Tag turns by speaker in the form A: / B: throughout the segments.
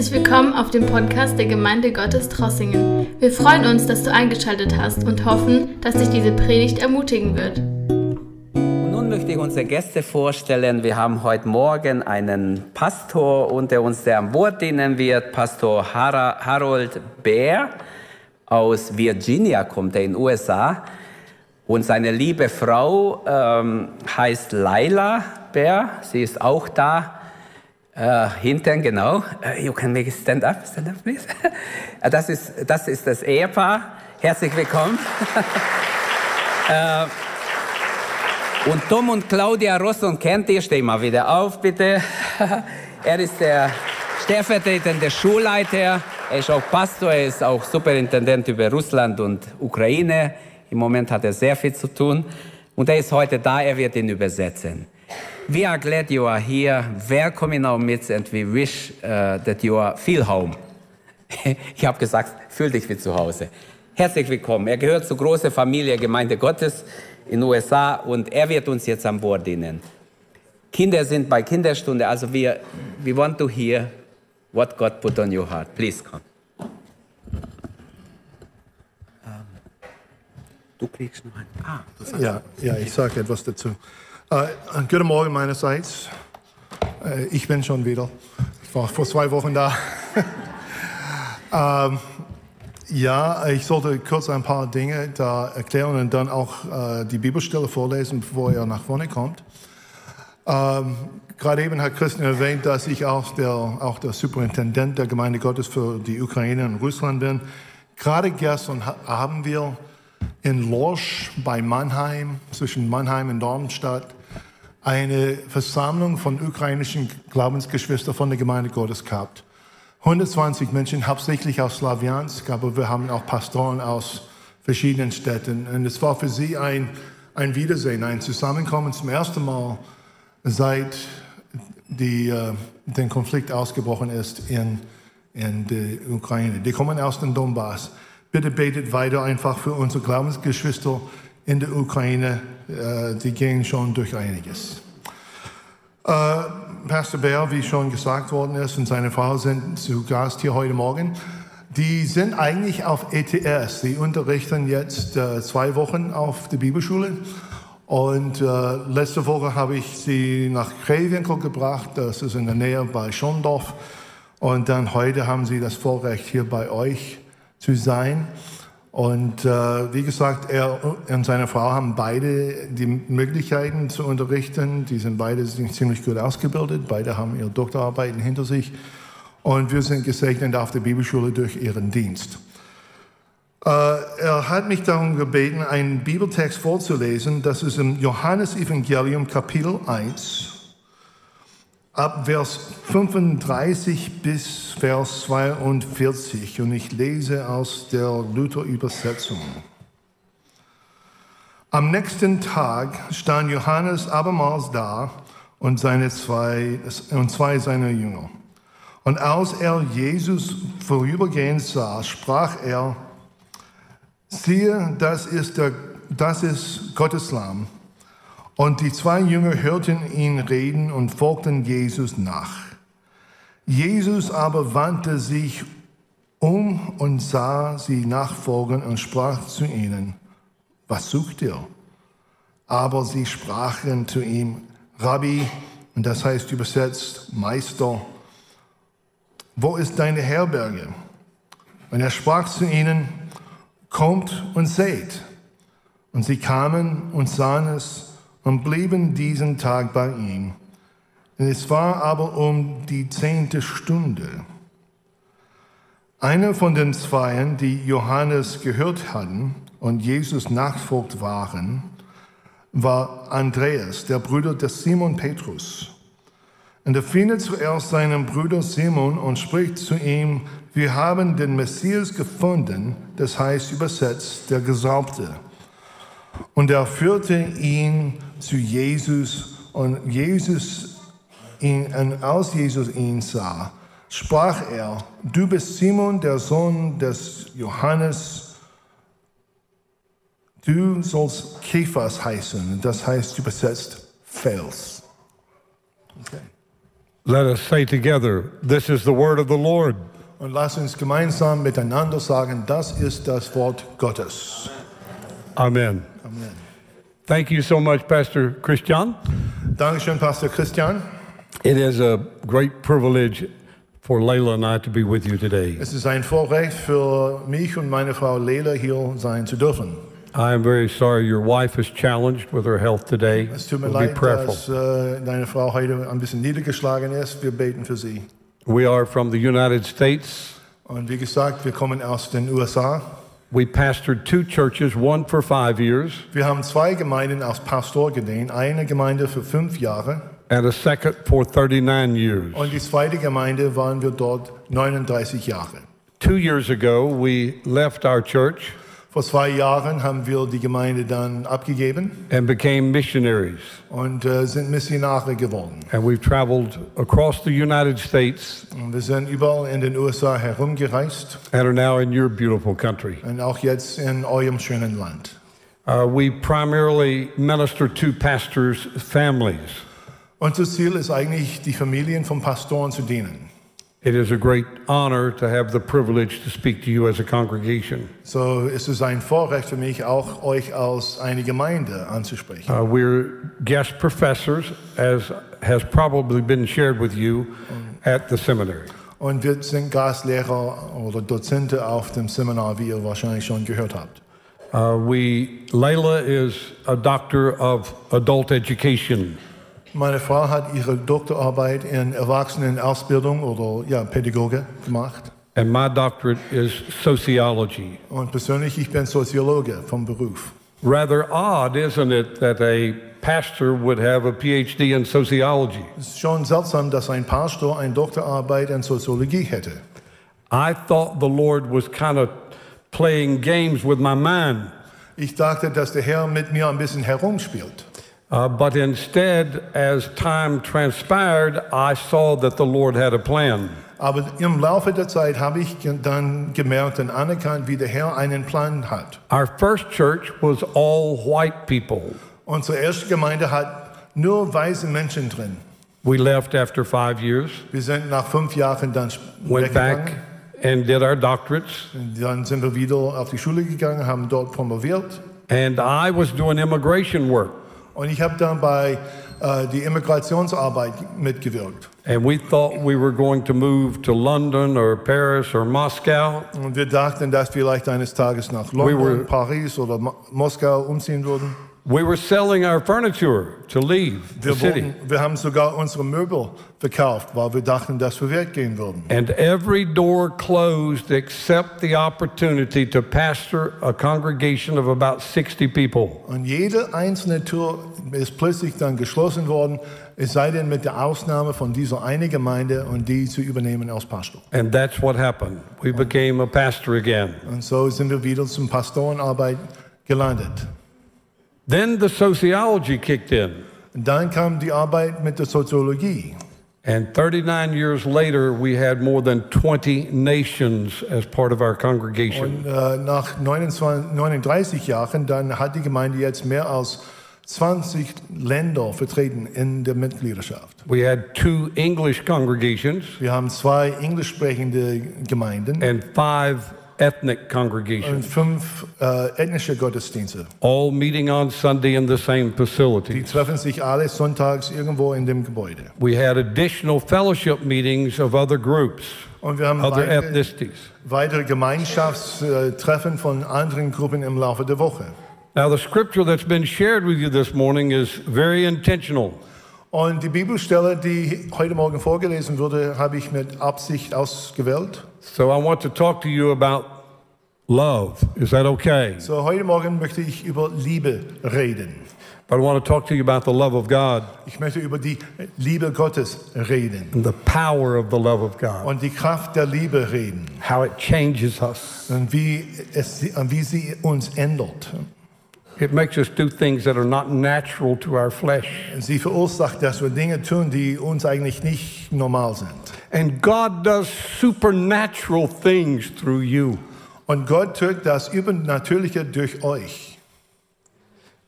A: Herzlich willkommen auf dem Podcast der Gemeinde Gottes Trossingen. Wir freuen uns, dass du eingeschaltet hast und hoffen, dass dich diese Predigt ermutigen wird.
B: Nun möchte ich unsere Gäste vorstellen. Wir haben heute Morgen einen Pastor unter uns, der am Wort dienen wird, Pastor Harold Bär aus Virginia kommt er in den USA. Und seine liebe Frau ähm, heißt Laila Bär. Sie ist auch da. Äh, hinten, genau. Uh, you can make stand up, stand up, please. das, ist, das ist das Ehepaar. Herzlich willkommen. äh, und Tom und Claudia Rosson kennt ihr. Steh mal wieder auf, bitte. er ist der stellvertretende Schulleiter. Er ist auch Pastor, er ist auch Superintendent über Russland und Ukraine. Im Moment hat er sehr viel zu tun. Und er ist heute da, er wird ihn übersetzen. We are glad you are here. Welcome in our midst and we wish uh, that you are feel home. ich habe gesagt, fühl dich wie zu Hause. Herzlich willkommen. Er gehört zur großen Familie Gemeinde Gottes in den USA und er wird uns jetzt an Bord dienen. Kinder sind bei Kinderstunde, also wir, we want to hear what God put on your heart. Please come.
C: Du kriegst noch ein. Ah, ja, ja, ich sage etwas dazu. Äh, guten Morgen meinerseits. Äh, ich bin schon wieder. Ich war vor zwei Wochen da. ähm, ja, ich sollte kurz ein paar Dinge da erklären und dann auch äh, die Bibelstelle vorlesen, bevor er nach vorne kommt. Ähm, Gerade eben hat Christian erwähnt, dass ich auch der, auch der Superintendent der Gemeinde Gottes für die Ukraine und Russland bin. Gerade gestern haben wir in Lorsch bei Mannheim, zwischen Mannheim und Darmstadt, eine Versammlung von ukrainischen Glaubensgeschwistern von der Gemeinde Gottes gehabt. 120 Menschen, hauptsächlich aus Slawiansk, aber wir haben auch Pastoren aus verschiedenen Städten. Und es war für sie ein, ein Wiedersehen, ein Zusammenkommen zum ersten Mal seit die, äh, der Konflikt ausgebrochen ist in, in der Ukraine. Die kommen aus dem Donbass. Bitte betet weiter einfach für unsere Glaubensgeschwister in der Ukraine, äh, die gehen schon durch einiges. Äh, Pastor Bär, wie schon gesagt worden ist, und seine Frau sind zu Gast hier heute Morgen. Die sind eigentlich auf ETS. Sie unterrichten jetzt äh, zwei Wochen auf der Bibelschule. Und äh, letzte Woche habe ich sie nach Krewinkel gebracht. Das ist in der Nähe bei Schondorf. Und dann heute haben sie das Vorrecht, hier bei euch zu sein. Und äh, wie gesagt, er und seine Frau haben beide die Möglichkeiten zu unterrichten. Die sind beide ziemlich gut ausgebildet. Beide haben ihre Doktorarbeiten hinter sich. Und wir sind gesegnet auf der Bibelschule durch ihren Dienst. Äh, er hat mich darum gebeten, einen Bibeltext vorzulesen. Das ist im Johannesevangelium Kapitel 1 ab Vers 35 bis Vers 42 und ich lese aus der Luther-Übersetzung. Am nächsten Tag stand Johannes abermals da und, seine zwei, und zwei seiner Jünger. Und als er Jesus vorübergehend sah, sprach er, siehe, das ist, der, das ist Gottes Lamm, und die zwei Jünger hörten ihn reden und folgten Jesus nach. Jesus aber wandte sich um und sah sie nachfolgen und sprach zu ihnen, was sucht ihr? Aber sie sprachen zu ihm, Rabbi, und das heißt übersetzt Meister, wo ist deine Herberge? Und er sprach zu ihnen, kommt und seht. Und sie kamen und sahen es und blieben diesen Tag bei ihm. Es war aber um die zehnte Stunde. Einer von den Zweien, die Johannes gehört hatten und Jesus nachfolgt waren, war Andreas, der Bruder des Simon Petrus. Und er findet zuerst seinen Bruder Simon und spricht zu ihm, wir haben den Messias gefunden, das heißt übersetzt der Gesalbte. Und er führte ihn zu Jesus und Jesus ihn, und als Jesus ihn sah, sprach er, du bist Simon, der Sohn des Johannes, du sollst Kephas heißen, das heißt übersetzt Fels. Okay.
D: Let us say together, This is the word of the Lord.
C: Und lasst uns gemeinsam miteinander sagen, das ist das Wort Gottes.
D: Amen.
C: Amen.
D: Thank you so much, Pastor Christian.
C: Dankeschön, Pastor Christian.
D: It is a great privilege for Leila and I to be with you today.
C: Es ist ein Vorrecht für mich und meine Frau Leila hier sein zu dürfen.
D: I am very sorry your wife is challenged with her health today.
C: Es tut mir
D: We'll
C: leid, dass äh, deine Frau heute ein bisschen niedergeschlagen ist. Wir beten für sie.
D: We are from the United States.
C: Und wie gesagt, wir kommen aus den USA.
D: We pastored two churches, one for five years
C: Wir haben zwei Gemeinden als Pastor gedient. Eine Gemeinde für fünf Jahre
D: and a second for 39 years.
C: und die zweite Gemeinde waren wir dort 39 Jahre.
D: Two years ago, we left our church
C: Vor zwei Jahren haben wir die Gemeinde dann abgegeben
D: and became missionaries.
C: und äh, sind Missionare geworden.
D: And we've traveled across the United States
C: Und wir sind überall in den USA herumgereist
D: and are now in your beautiful country.
C: und auch jetzt in eurem schönen Land.
D: Uh, we primarily minister to pastors' families.
C: Unser Ziel ist eigentlich, die Familien von Pastoren zu dienen.
D: It is a great honor to have the privilege to speak to you as a congregation.
C: So ist es ein Vorrecht für mich, auch euch als eine Gemeinde anzusprechen.
D: Uh, we're guest professors, as has probably been shared with you at the seminary.
C: Und wir sind Gastlehrer oder Dozente auf dem Seminar, wie ihr wahrscheinlich schon gehört habt.
D: Uh, we, Layla is a doctor of adult education.
C: Meine Frau hat ihre Doktorarbeit in Erwachsenenausbildung oder ja, Pädagoge gemacht.
D: And my doctorate is sociology.
C: Und persönlich, ich bin Soziologe vom Beruf.
D: Rather odd, isn't it, that a pastor would have a PhD in sociology?
C: Es ist schon seltsam, dass ein Pastor eine Doktorarbeit in Soziologie hätte.
D: I thought the Lord was kind of playing games with my mind,
C: Ich dachte, dass der Herr mit mir ein bisschen herumspielt.
D: Uh, but instead, as time transpired, I saw that the Lord had a plan.
C: Aber im Laufe der Zeit habe ich dann gemerkt und anerkannt, wie der Herr einen Plan hat.
D: Our first church was all white people.
C: Unsere erste Gemeinde hat nur weiße Menschen drin.
D: We left after five years,
C: Wir sind nach fünf Jahren dann
D: went back and did our doctorates,
C: Dann sind wir wieder auf die Schule gegangen, haben dort promoviert.
D: and I was doing immigration work.
C: Und ich habe dann bei äh, die Immigrationsarbeit mitgewirkt.
D: And we thought we were going to move to London or Paris or Moscow.
C: Und wir dachten, dass wir vielleicht eines Tages nach
D: We
C: London,
D: were-
C: Paris oder Mo Moskau umziehen würden.
D: We were selling our furniture to leave the
C: Wir,
D: city.
C: wir haben sogar unsere Möbel verkauft, weil wir dachten, dass wir weggehen würden.
D: And every door closed except the opportunity to pastor a congregation of about 60 people.
C: Und jede einzelne Tür ist plötzlich dann geschlossen worden, es sei denn mit der Ausnahme von dieser eine Gemeinde und die zu übernehmen als Pastor.
D: And that's what happened. We became a pastor again.
C: Und so sind wir wieder zum Pastorenarbeit gelandet.
D: Then the sociology kicked in.
C: Dann kam die Arbeit mit der Soziologie.
D: And 39 years later, we had more than 20 nations as part of our congregation.
C: Und äh, nach 29, 39 Jahren, dann hat die Gemeinde jetzt mehr als 20 Länder vertreten in der Mitgliedschaft.
D: We had two English congregations
C: Wir haben zwei englisch sprechende Gemeinden
D: and five ethnic congregations,
C: fünf äh, uh, ethnische Gottesdienste.
D: all meeting on Sunday in the same
C: Die
D: facilities.
C: treffen sich alle sonntags irgendwo in dem Gebäude.
D: We had additional fellowship meetings of other groups,
C: Und wir haben
D: other
C: weitere,
D: ethnicities.
C: weitere Gemeinschaftstreffen von anderen Gruppen im Laufe der Woche.
D: Now, the scripture that's been shared with you this morning is very intentional.
C: Und die Bibelstelle, die heute Morgen vorgelesen wurde, habe ich mit Absicht ausgewählt.
D: So I want to talk to you about love. Is that okay?
C: So heute Morgen möchte ich über Liebe reden.
D: But I want to talk to you about the love of God
C: Ich möchte über die Liebe Gottes reden
D: and the power of the love of God,
C: und die Kraft der Liebe reden
D: how it changes us.
C: und wie, es, und wie sie uns ändert.
D: It makes us do things that are not natural to our flesh.
C: Sie verursacht, dass wir Dinge tun, die uns eigentlich nicht normal sind.
D: And God does supernatural things through you
C: Und Gott tut das Übernatürliche durch euch,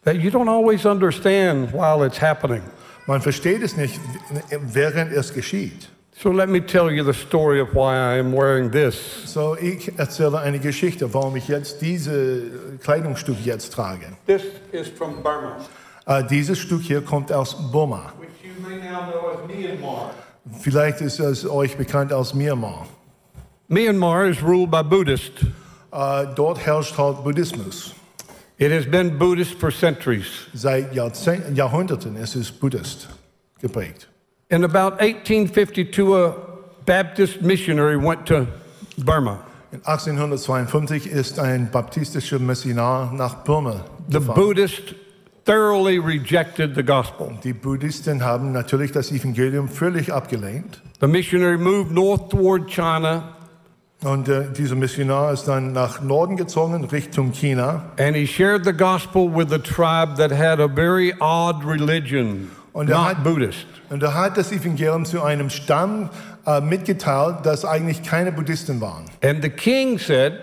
D: that you don't always understand while it's happening.
C: Man versteht es nicht, während es geschieht.
D: So let me tell you the story of why I am wearing this.
C: So, ich erzähle eine Geschichte, warum ich jetzt diese Kleidungsstück jetzt trage.
D: This is from Burma,
C: Äh, dieses Stück hier kommt aus Burma.
D: which you may now know as Myanmar.
C: Vielleicht ist es euch bekannt aus Myanmar.
D: Myanmar is ruled by Buddhists.
C: Äh, dort herrscht halt Buddhismus.
D: It has been Buddhist for centuries.
C: Seit Jahrzehnt, Jahrhunderten ist es Buddhist geprägt.
D: In about 1852, a Baptist missionary went to Burma.
C: In 1852 ist ein baptistischer Missionar nach Burma
D: The
C: gefahren.
D: Buddhists thoroughly rejected the gospel.
C: Die Buddhisten haben natürlich das Evangelium völlig abgelehnt.
D: The missionary moved north toward China
C: Und äh, dieser Missionar ist dann nach Norden gezogen, Richtung China.
D: and he shared the gospel with a tribe that had a very odd religion,
C: Und er
D: not
C: hat-
D: Buddhist.
C: Und er hat das Evangelium zu einem Stamm äh, mitgeteilt, das eigentlich keine Buddhisten waren.
D: And the king said,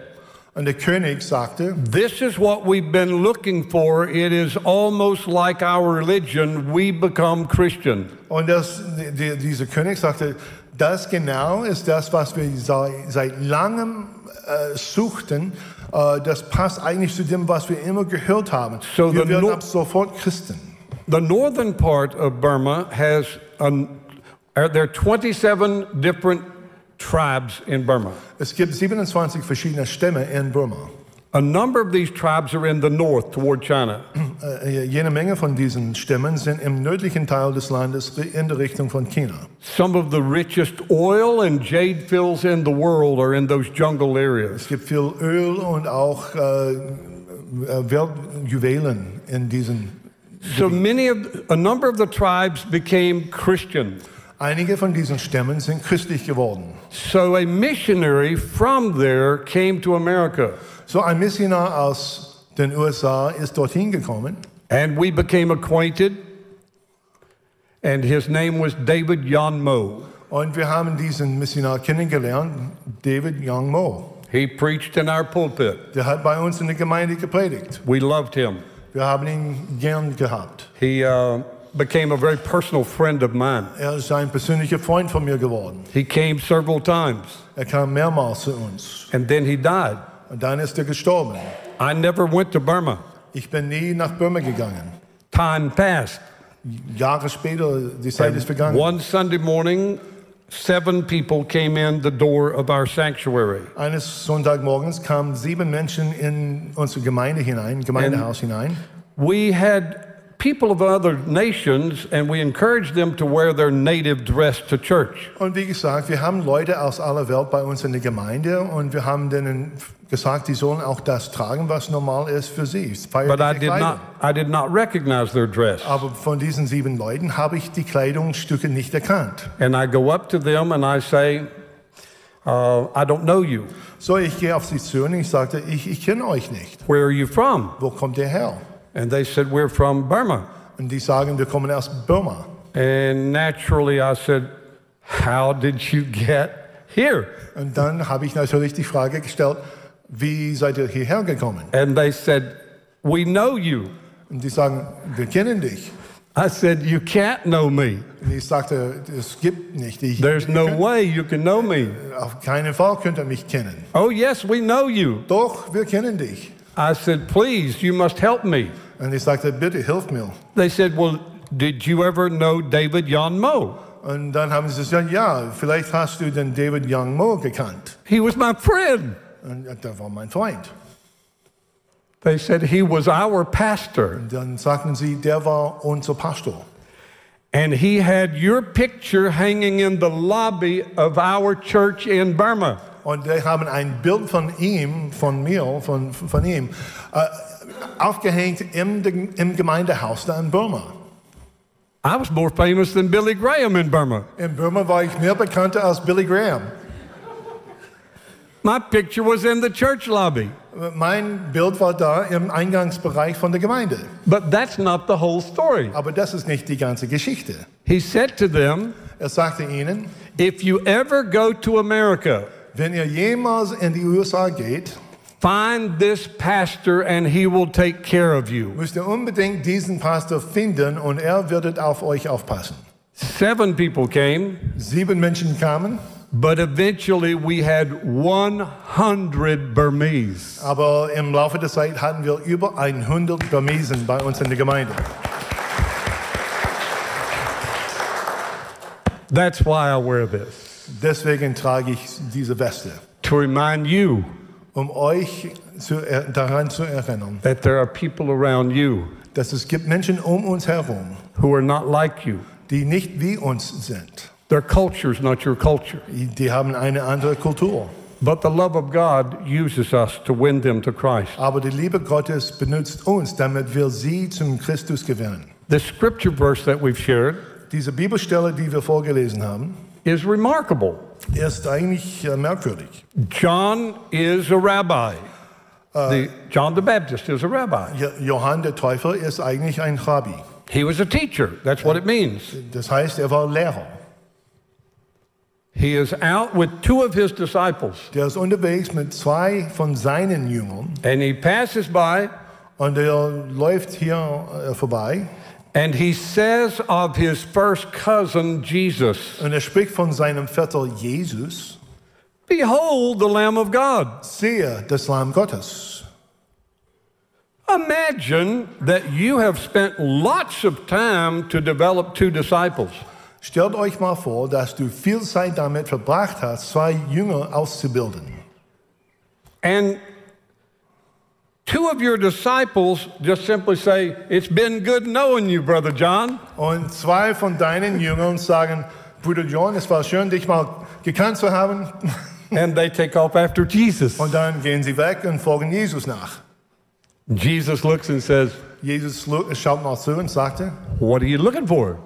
C: Und der König sagte,
D: This is what we've been looking for. It is almost like our religion. We become Christian.
C: und das, die, dieser König sagte, das genau ist das, was wir seit, seit langem äh, suchten. Äh, das passt eigentlich zu dem, was wir immer gehört haben.
D: So
C: wir werden
D: Nor-
C: ab sofort Christen.
D: The northern part of Burma has, an, are there 27 different tribes in Burma.
C: Es gibt 27 verschiedene Stämme in Burma.
D: A number of these tribes are in the north toward China.
C: Äh, äh, jene Menge von diesen Stämmen sind im nördlichen Teil des Landes in der Richtung von China.
D: Some of the richest oil and jade fields in the world are in those jungle areas.
C: Es gibt viel Öl und auch äh, äh, in diesen.
D: So many of, a number of the tribes became Christian.
C: Einige von diesen Stämmen sind christlich geworden.
D: So a missionary from there came to America.
C: So ein Missionar aus den USA ist dorthin gekommen
D: And we became acquainted. And his name was David Yan Mo.
C: und wir haben diesen Missionar kennengelernt, David Young Mo.
D: He preached in our pulpit.
C: Der hat bei uns in der Gemeinde gepredigt.
D: We loved him.
C: Wir haben ihn gern gehabt.
D: He uh, became a very personal friend of mine.
C: Er ist ein persönlicher Freund von mir geworden.
D: He came several times
C: Er kam mehrmals zu uns
D: and then he died.
C: und dann ist er gestorben.
D: I never went to Burma.
C: Ich bin nie nach Burma gegangen.
D: Time passed.
C: Jahre später, die Zeit ist vergangen.
D: One Sunday morning, seven people came in the door of our sanctuary.
C: Eines Sonntagmorgens kamen sieben Menschen in unsere Gemeinde hinein, Gemeindehaus hinein.
D: We had people of other nations and we encouraged them to wear their native dress to church.
C: Und wie gesagt, wir haben Leute aus aller Welt bei uns in der Gemeinde und wir haben denen gesagt, die sollen auch das tragen, was normal ist für sie.
D: But I did not I did not recognize their dress.
C: Aber von diesen sieben Leuten habe ich die Kleidungsstücke nicht erkannt.
D: And I go up to them and I say, uh, I don't know you.
C: So, ich gehe auf sie zu und ich sagte, ich, ich kenne euch nicht.
D: Where are you from?
C: Wo kommt ihr her?
D: And they said, We're from Burma.
C: Und die sagen, wir kommen aus Burma.
D: And naturally I said, How did you get here?
C: Und dann habe ich natürlich die Frage gestellt, wie seid ihr hierher gekommen?
D: And they said, We know you.
C: Und die sagen, wir kennen dich.
D: I said, You can't know me.
C: Und ich sagte, es gibt nicht. Ich,
D: There's no way you can know me.
C: auf keinen Fall könnt ihr mich kennen.
D: Oh, yes, we know you.
C: Doch, wir kennen dich.
D: I said, Please, you must help me.
C: Und ich sagte, bitte hilf mir.
D: They said, Well, did you ever know David Yan Mo?
C: Und dann haben sie gesagt, ja, vielleicht hast du den David Young Mo gekannt.
D: He was my friend.
C: Und der war mein Freund.
D: They said, He was our pastor.
C: Und dann sagten sie, der war unser Pastor.
D: And he had your picture hanging in the lobby of our church in Burma.
C: Und wir haben ein Bild von ihm, von mir, von, von ihm, äh, aufgehängt im, im Gemeindehaus da in Burma.
D: I was more famous than Billy Graham in Burma.
C: In Burma war ich mehr bekannter als Billy Graham.
D: My picture was in the church lobby.
C: Mein Bild war da im Eingangsbereich von der Gemeinde.
D: But that's not the whole story.
C: Aber das ist nicht die ganze Geschichte.
D: He said to them,
C: Er sagte ihnen,
D: If you ever go to America,
C: wenn ihr jemals in die USA geht,
D: Find this pastor and he will take care of you.
C: Müsst ihr unbedingt diesen Pastor finden und er wird auf euch aufpassen.
D: Seven people came,
C: Sieben Menschen kamen,
D: but eventually we had 100 Burmese.
C: aber im Laufe der Zeit hatten wir über 100 Burmesen bei uns in der Gemeinde.
D: That's why I wear this.
C: Deswegen trage ich diese Weste,
D: To remind you
C: um euch zu, daran zu erinnern,
D: that there are people around you
C: dass es gibt Menschen um uns herum,
D: who are not like you.
C: die nicht wie uns sind.
D: Their culture is not your culture.
C: Die haben eine andere Kultur.
D: But the love of God uses us to win them to Christ.
C: Aber die Liebe Gottes benutzt uns, damit wir sie zum Christus gewinnen.
D: The scripture verse that we've shared
C: Diese Bibelstelle, die wir vorgelesen haben,
D: is remarkable.
C: ist eigentlich äh, merkwürdig.
D: John is a rabbi. the, John the Baptist is a rabbi.
C: Jo- Johann der Täufer ist eigentlich ein Rabbi.
D: He was a teacher. That's what it means.
C: Das heißt, er war Lehrer.
D: He is out with two of his disciples,
C: Der ist unterwegs mit zwei von seinen Jüngern
D: and he passes by
C: und er läuft hier äh, vorbei
D: and he says of his first cousin, Jesus,
C: und er spricht von seinem Vetter Jesus.
D: Behold the Lamb of God.
C: Sehe das Lamm Gottes.
D: Imagine that you have spent lots of time to develop two disciples.
C: Stellt euch mal vor, dass du viel Zeit damit verbracht hast, zwei Jünger auszubilden.
D: And two of your disciples just simply say, It's been good knowing you, Brother John.
C: Und zwei von deinen Jüngern sagen, Bruder John, es war schön, dich mal gekannt zu haben.
D: And they take off after Jesus.
C: Und dann gehen sie weg und folgen Jesus nach.
D: Jesus looks and says,
C: Jesus schaut mal zu und sagte,
D: What are you looking for?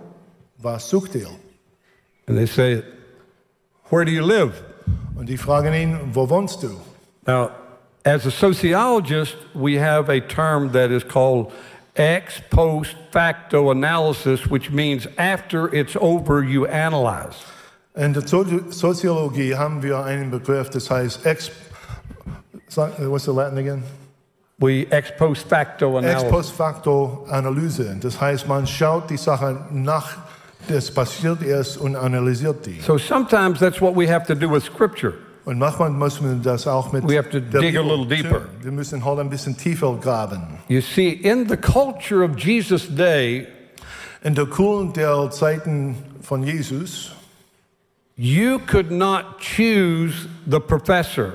C: was sucht ihr?
D: And they say, Where do you live?
C: Und die fragen ihn, wo wohnst du?
D: Now, as a sociologist, we have a term that is called ex post facto analysis, which means after it's over, you analyze.
C: In der Sozi- Soziologie haben wir einen Begriff, das heißt ex, what's the Latin again?
D: We ex post facto analysis.
C: Ex post facto Analyse. Das heißt, man schaut die Sache nach, das passiert ist und analysiert die.
D: So sometimes that's what we have to do with Scripture.
C: Und manchmal muss man das auch mit
D: We have to
C: der
D: dig a
C: Bibel
D: little deeper.
C: Wir müssen halt ein bisschen tiefer graben.
D: You see, in the culture of Jesus' day,
C: In der Kultur der Zeiten von Jesus
D: you could not choose the professor.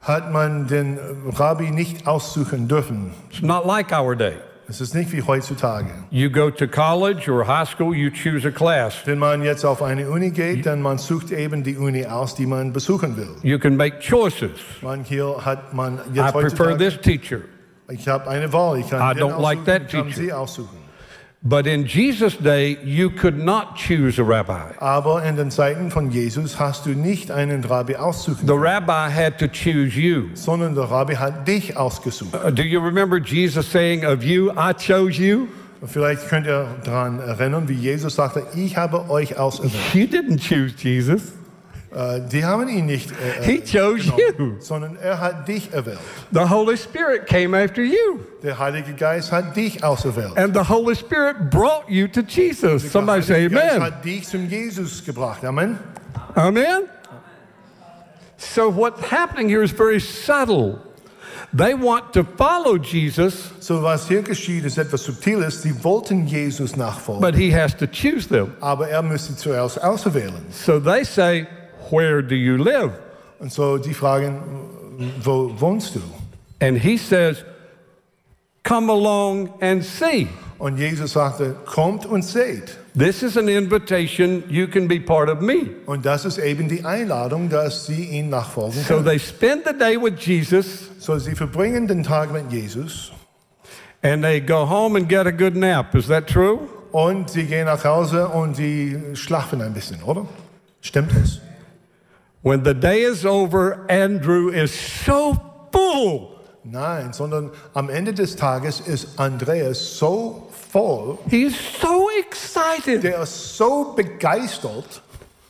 C: hat man den Rabbi nicht aussuchen dürfen.
D: It's not like our day.
C: Es ist nicht wie heutzutage.
D: You go to college or high school, you choose a class.
C: Wenn man jetzt auf eine Uni geht, dann man sucht eben die Uni aus, die man besuchen will.
D: You can make choices.
C: Man hier hat man
D: I prefer this teacher.
C: ich habe eine Wahl, ich kann
D: I don't like that teacher.
C: sie aussuchen.
D: But in Jesus' day, you could not choose a rabbi.
C: Aber in den Zeiten von Jesus hast du nicht einen Rabbi aussuchen,
D: The rabbi had to choose you.
C: sondern der Rabbi hat dich ausgesucht.
D: Uh, do you remember Jesus saying, Of you, I chose you?
C: Vielleicht könnt ihr daran erinnern, wie Jesus sagte, ich habe euch auserwählt.
D: You didn't choose Jesus,
C: Äh, die haben ihn nicht äh,
D: He
C: äh,
D: chose you.
C: sondern er hat dich erwählt.
D: The Holy Spirit came after you.
C: Der Heilige Geist hat dich auserwählt.
D: And the Holy Spirit brought you to Jesus. Somebody say
C: Heilige Geist
D: amen.
C: hat dich zum Jesus gebracht. Amen.
D: Amen. So what's happening here is very subtle. They want to follow Jesus,
C: So was hier geschieht, ist etwas Subtiles. Sie wollten Jesus nachfolgen,
D: but he has to choose them.
C: aber er müsste zuerst auserwählen.
D: So they say, Where do you live?
C: Und so die fragen, wo wohnst du?
D: And he says, Come along and see.
C: Und Jesus sagte, kommt und seht.
D: This is an invitation. You can be part of me.
C: Und das ist eben die Einladung, dass sie ihn nachfolgen
D: So
C: können.
D: they spend the day with Jesus
C: So sie verbringen den Tag mit Jesus
D: and they go home and get a good nap. Is that true?
C: und sie gehen nach Hause und sie schlafen ein bisschen, oder? Stimmt es?
D: When the day is over, Andrew is so full.
C: Nein, sondern am Ende des Tages ist Andreas so voll,
D: He's so excited.
C: der ist so begeistert,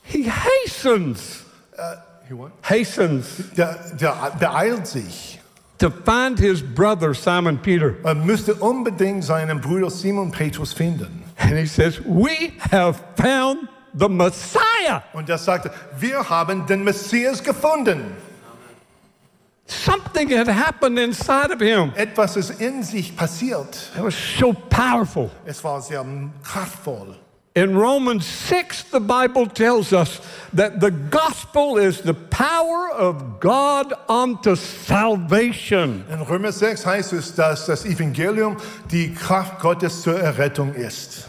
D: He hastens. He what? Hastens.
C: der, der beeilt sich.
D: to find his brother Simon Peter.
C: Er müsste unbedingt seinen Bruder Simon Petrus finden.
D: And he says, We have found the Messiah.
C: Und er sagte, wir haben den Messias gefunden.
D: Something had happened inside of him.
C: Etwas ist in sich passiert.
D: It was so powerful.
C: Es war sehr kraftvoll.
D: In Romans 6, the Bible tells us that the gospel is the power of God unto salvation.
C: In Römer 6 heißt es, dass das Evangelium die Kraft Gottes zur Errettung ist.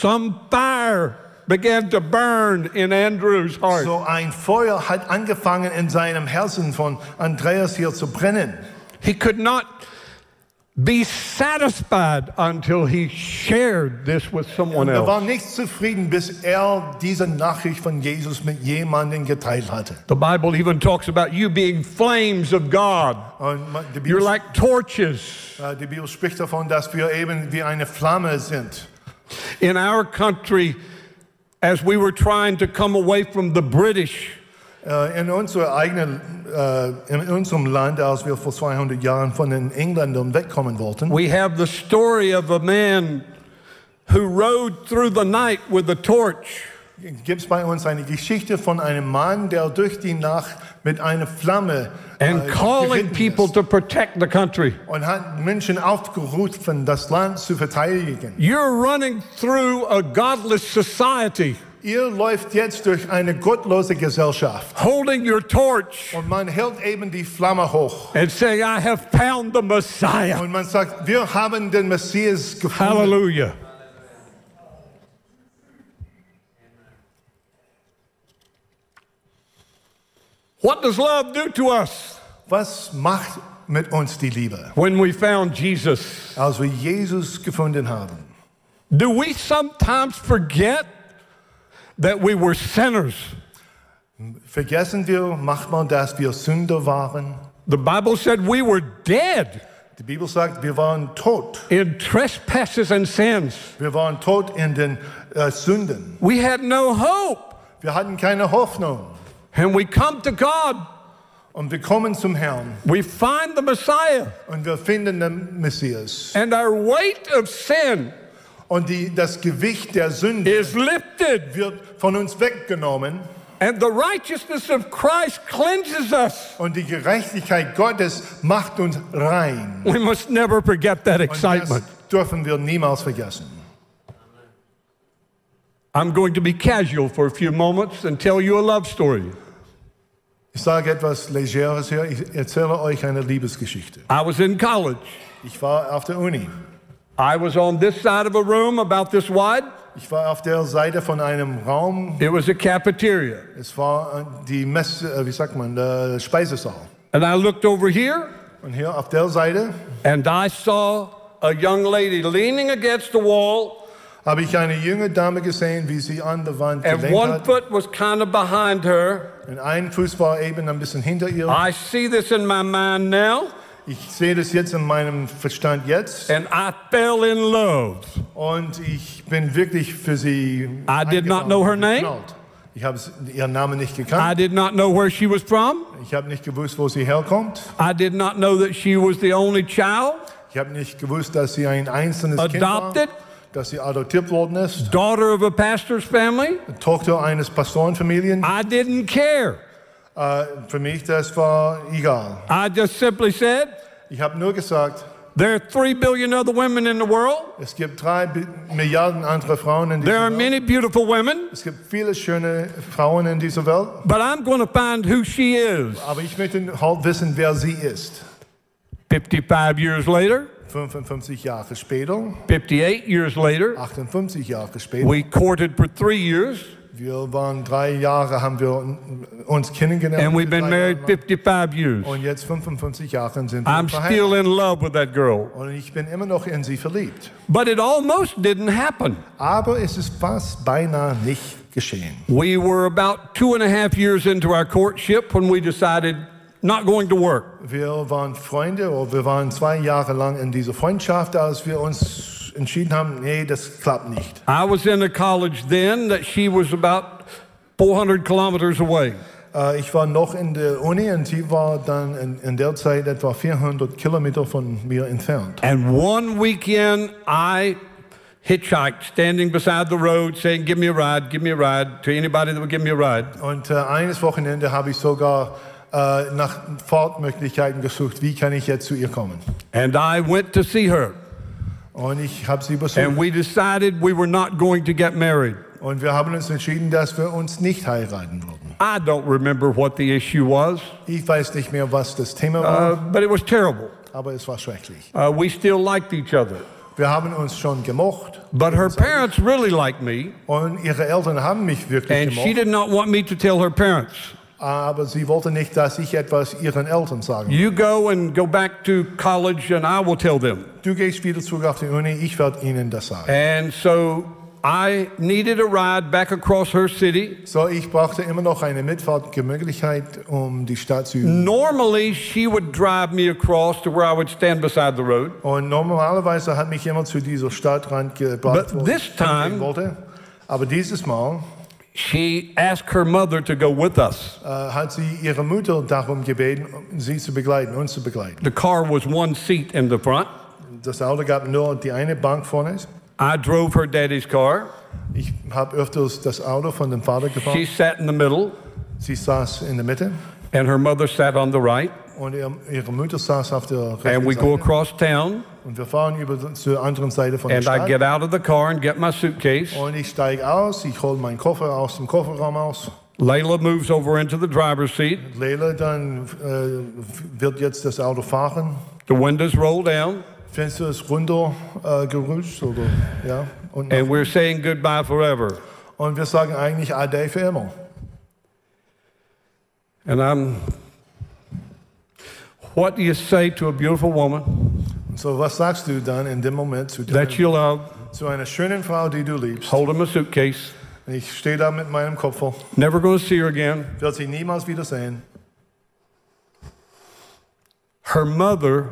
D: Some fire began to burn in Andrew's heart.
C: So ein Feuer hat angefangen in seinem Herzen von Andreas hier zu brennen.
D: He could not be satisfied until he shared this with someone else.
C: Er war nicht zufrieden, bis er diese Nachricht von Jesus mit jemandem geteilt hatte.
D: The Bible even talks about you being flames of God.
C: Die
D: You're like torches.
C: die Bibel spricht davon, dass wir eben wie eine Flamme sind.
D: In our country, as we were trying to come away from the British,
C: Äh, In, unserer uh, eigenen, äh, uh, in unserem Land, als wir vor 200 Jahren von den Engländern wegkommen wollten,
D: we have the story of a man who rode through the night with a torch.
C: Gibt es bei uns eine Geschichte von einem Mann, der durch die Nacht mit einer Flamme
D: and
C: äh,
D: calling people
C: ist
D: to protect the country.
C: und hat Menschen aufgerufen, das Land zu verteidigen.
D: You're running through a godless society,
C: Ihr läuft jetzt durch eine gottlose Gesellschaft
D: holding your torch
C: und man hält eben die Flamme hoch
D: and saying, I have found the Messiah.
C: und man sagt, wir haben den Messias gefunden.
D: Hallelujah. What does love do to us
C: Was macht mit uns die Liebe,
D: when we found Jesus?
C: als wir Jesus gefunden haben?
D: Do we sometimes forget that we were sinners?
C: Vergessen wir manchmal, dass wir Sünder waren?
D: The Bible said we were dead
C: Die Bibel sagt, wir waren tot.
D: in trespasses and sins.
C: Wir waren tot in den äh, Sünden.
D: We had no hope.
C: Wir hatten keine Hoffnung.
D: And we come to God.
C: Und wir kommen zum Herrn
D: We find the Messiah.
C: und wir finden den Messias.
D: And our weight of sin
C: Und die, das Gewicht der Sünde
D: is lifted.
C: wird von uns weggenommen.
D: And the righteousness of Christ cleanses us.
C: Und die Gerechtigkeit Gottes macht uns rein.
D: We must never forget that
C: Und das
D: excitement.
C: dürfen wir niemals vergessen.
D: I'm going to be casual for a few moments and tell you a love story.
C: Ich sage etwas Legeres hier. Ich erzähle euch eine Liebesgeschichte.
D: I was in college.
C: Ich war auf der Uni.
D: I was on this side of a room about this wide.
C: Ich war auf der Seite von einem Raum.
D: It was a cafeteria.
C: Es war äh, die Messe, äh, wie sagt man, der Speisesaal.
D: And I looked over here
C: Und hier auf der Seite
D: and I saw a young lady leaning against the wall
C: habe ich eine junge Dame gesehen, wie sie an der Wand
D: and one
C: hat.
D: foot was kind of behind her.
C: Und ein Fuß war eben ein bisschen hinter ihr.
D: I see this in my mind now
C: Ich sehe das jetzt in meinem Verstand jetzt.
D: and I fell in love.
C: Und ich bin wirklich für sie.
D: I did not know her name.
C: Ich habe ihren Namen nicht
D: I did not know where she was from.
C: Ich habe nicht gewusst, wo sie herkommt.
D: I did not know that she was the only child,
C: Ich habe nicht gewusst, dass sie ein einzelnes Kind
D: Adopted?
C: war. Dass sie adoptiert worden ist.
D: daughter of a pastor's family.
C: Tochter eines Pastorenfamilien.
D: I didn't care.
C: Uh, äh, für mich, das war egal.
D: I just simply said,
C: Ich habe nur gesagt,
D: there are three billion other women in the world.
C: es gibt drei Milliarden andere Frauen in
D: There are
C: Welt.
D: many beautiful women,
C: Es gibt viele schöne Frauen in dieser Welt.
D: but I'm going to find who she is.
C: Aber ich möchte halt wissen, wer sie ist.
D: 55 years later,
C: 55 Jahre später,
D: 58 years later,
C: 58 Jahre später.
D: we courted for three years
C: Wir waren drei Jahre, haben wir uns kennengelernt.
D: and we've been married 55 years.
C: Und jetzt 55 Jahre sind wir
D: I'm
C: verheiratet.
D: still in love with that girl.
C: Und ich bin immer noch in sie verliebt.
D: But it almost didn't happen.
C: Aber es ist fast beinahe nicht geschehen.
D: We were about two and a half years into our courtship when we decided not going to work.
C: Wir waren Freunde, oder wir waren zwei Jahre lang in dieser Freundschaft, als wir uns entschieden haben, nee, das klappt nicht.
D: I was in a college then that she was about 400 kilometers away.
C: Äh, ich war noch in der Uni und sie war dann in, in der Zeit etwa 400 Kilometer von mir entfernt.
D: And one weekend, I hitchhiked, standing beside the road, saying, Give me a ride, give me a ride, to anybody that would give me a ride.
C: Und äh, eines Wochenende habe ich sogar äh, nach Fahrtmöglichkeiten gesucht, wie kann ich jetzt zu ihr kommen.
D: And I went to see her.
C: Und ich habe sie besucht.
D: And we decided we were not going to get married.
C: Und wir haben uns entschieden, dass wir uns nicht heiraten würden.
D: I don't remember what the issue was,
C: Ich weiß nicht mehr, was das Thema war,
D: uh, but it was terrible.
C: aber es war schrecklich.
D: Uh, we still liked each other.
C: Wir haben uns schon gemocht
D: But her parents really liked me,
C: und ihre Eltern haben mich wirklich
D: and she
C: gemocht,
D: did not want me to tell her parents.
C: Aber sie wollte nicht, dass ich etwas ihren Eltern sage.
D: You go and go back to college, and I will tell them.
C: Du gehst wieder zurück auf die Uni, ich werde ihnen das sagen.
D: And so I needed a ride back across her city.
C: So, ich brauchte immer noch eine Mitfahrtmöglichkeit, um die Stadt zu
D: Normally, she would drive me across to where I would stand beside the road.
C: Und normalerweise hat mich immer zu dieser Stadtrand gebracht,
D: But this time-
C: wollte. Aber dieses Mal
D: She asked her mother to go with us.
C: äh, hat sie ihre Mutter darum gebeten, um sie zu begleiten, uns zu begleiten.
D: The car was one seat in the front.
C: Das Auto gab nur die eine Bank vorne.
D: I drove her daddy's car.
C: Ich habe öfters das Auto von dem Vater
D: She sat in the middle,
C: Sie saß in der Mitte
D: and her mother sat on the right.
C: und ihre Mutter saß auf der
D: And
C: rechten
D: we go across town,
C: Und wir fahren über zur anderen Seite von der
D: and I
C: Stadt.
D: get out of the car and get my suitcase.
C: Und ich steige aus, ich hole meinen Koffer aus dem Kofferraum aus.
D: Layla moves over into the driver's seat.
C: Leila, dann äh, wird jetzt das Auto fahren.
D: The windows roll down,
C: Fenster ist runter äh, gerutscht oder ja. Und,
D: and we're saying goodbye forever.
C: und wir sagen eigentlich Ade für immer.
D: And I'm, what do you say to a beautiful woman
C: So was sagst du dann in dem Moment zu,
D: that
C: deinem,
D: you love,
C: zu einer schönen Frau, die du liebst?
D: holding a suitcase,
C: Ich stehe da mit meinem Koffer,
D: never going to see her again?
C: wird sie niemals wiedersehen.
D: Her mother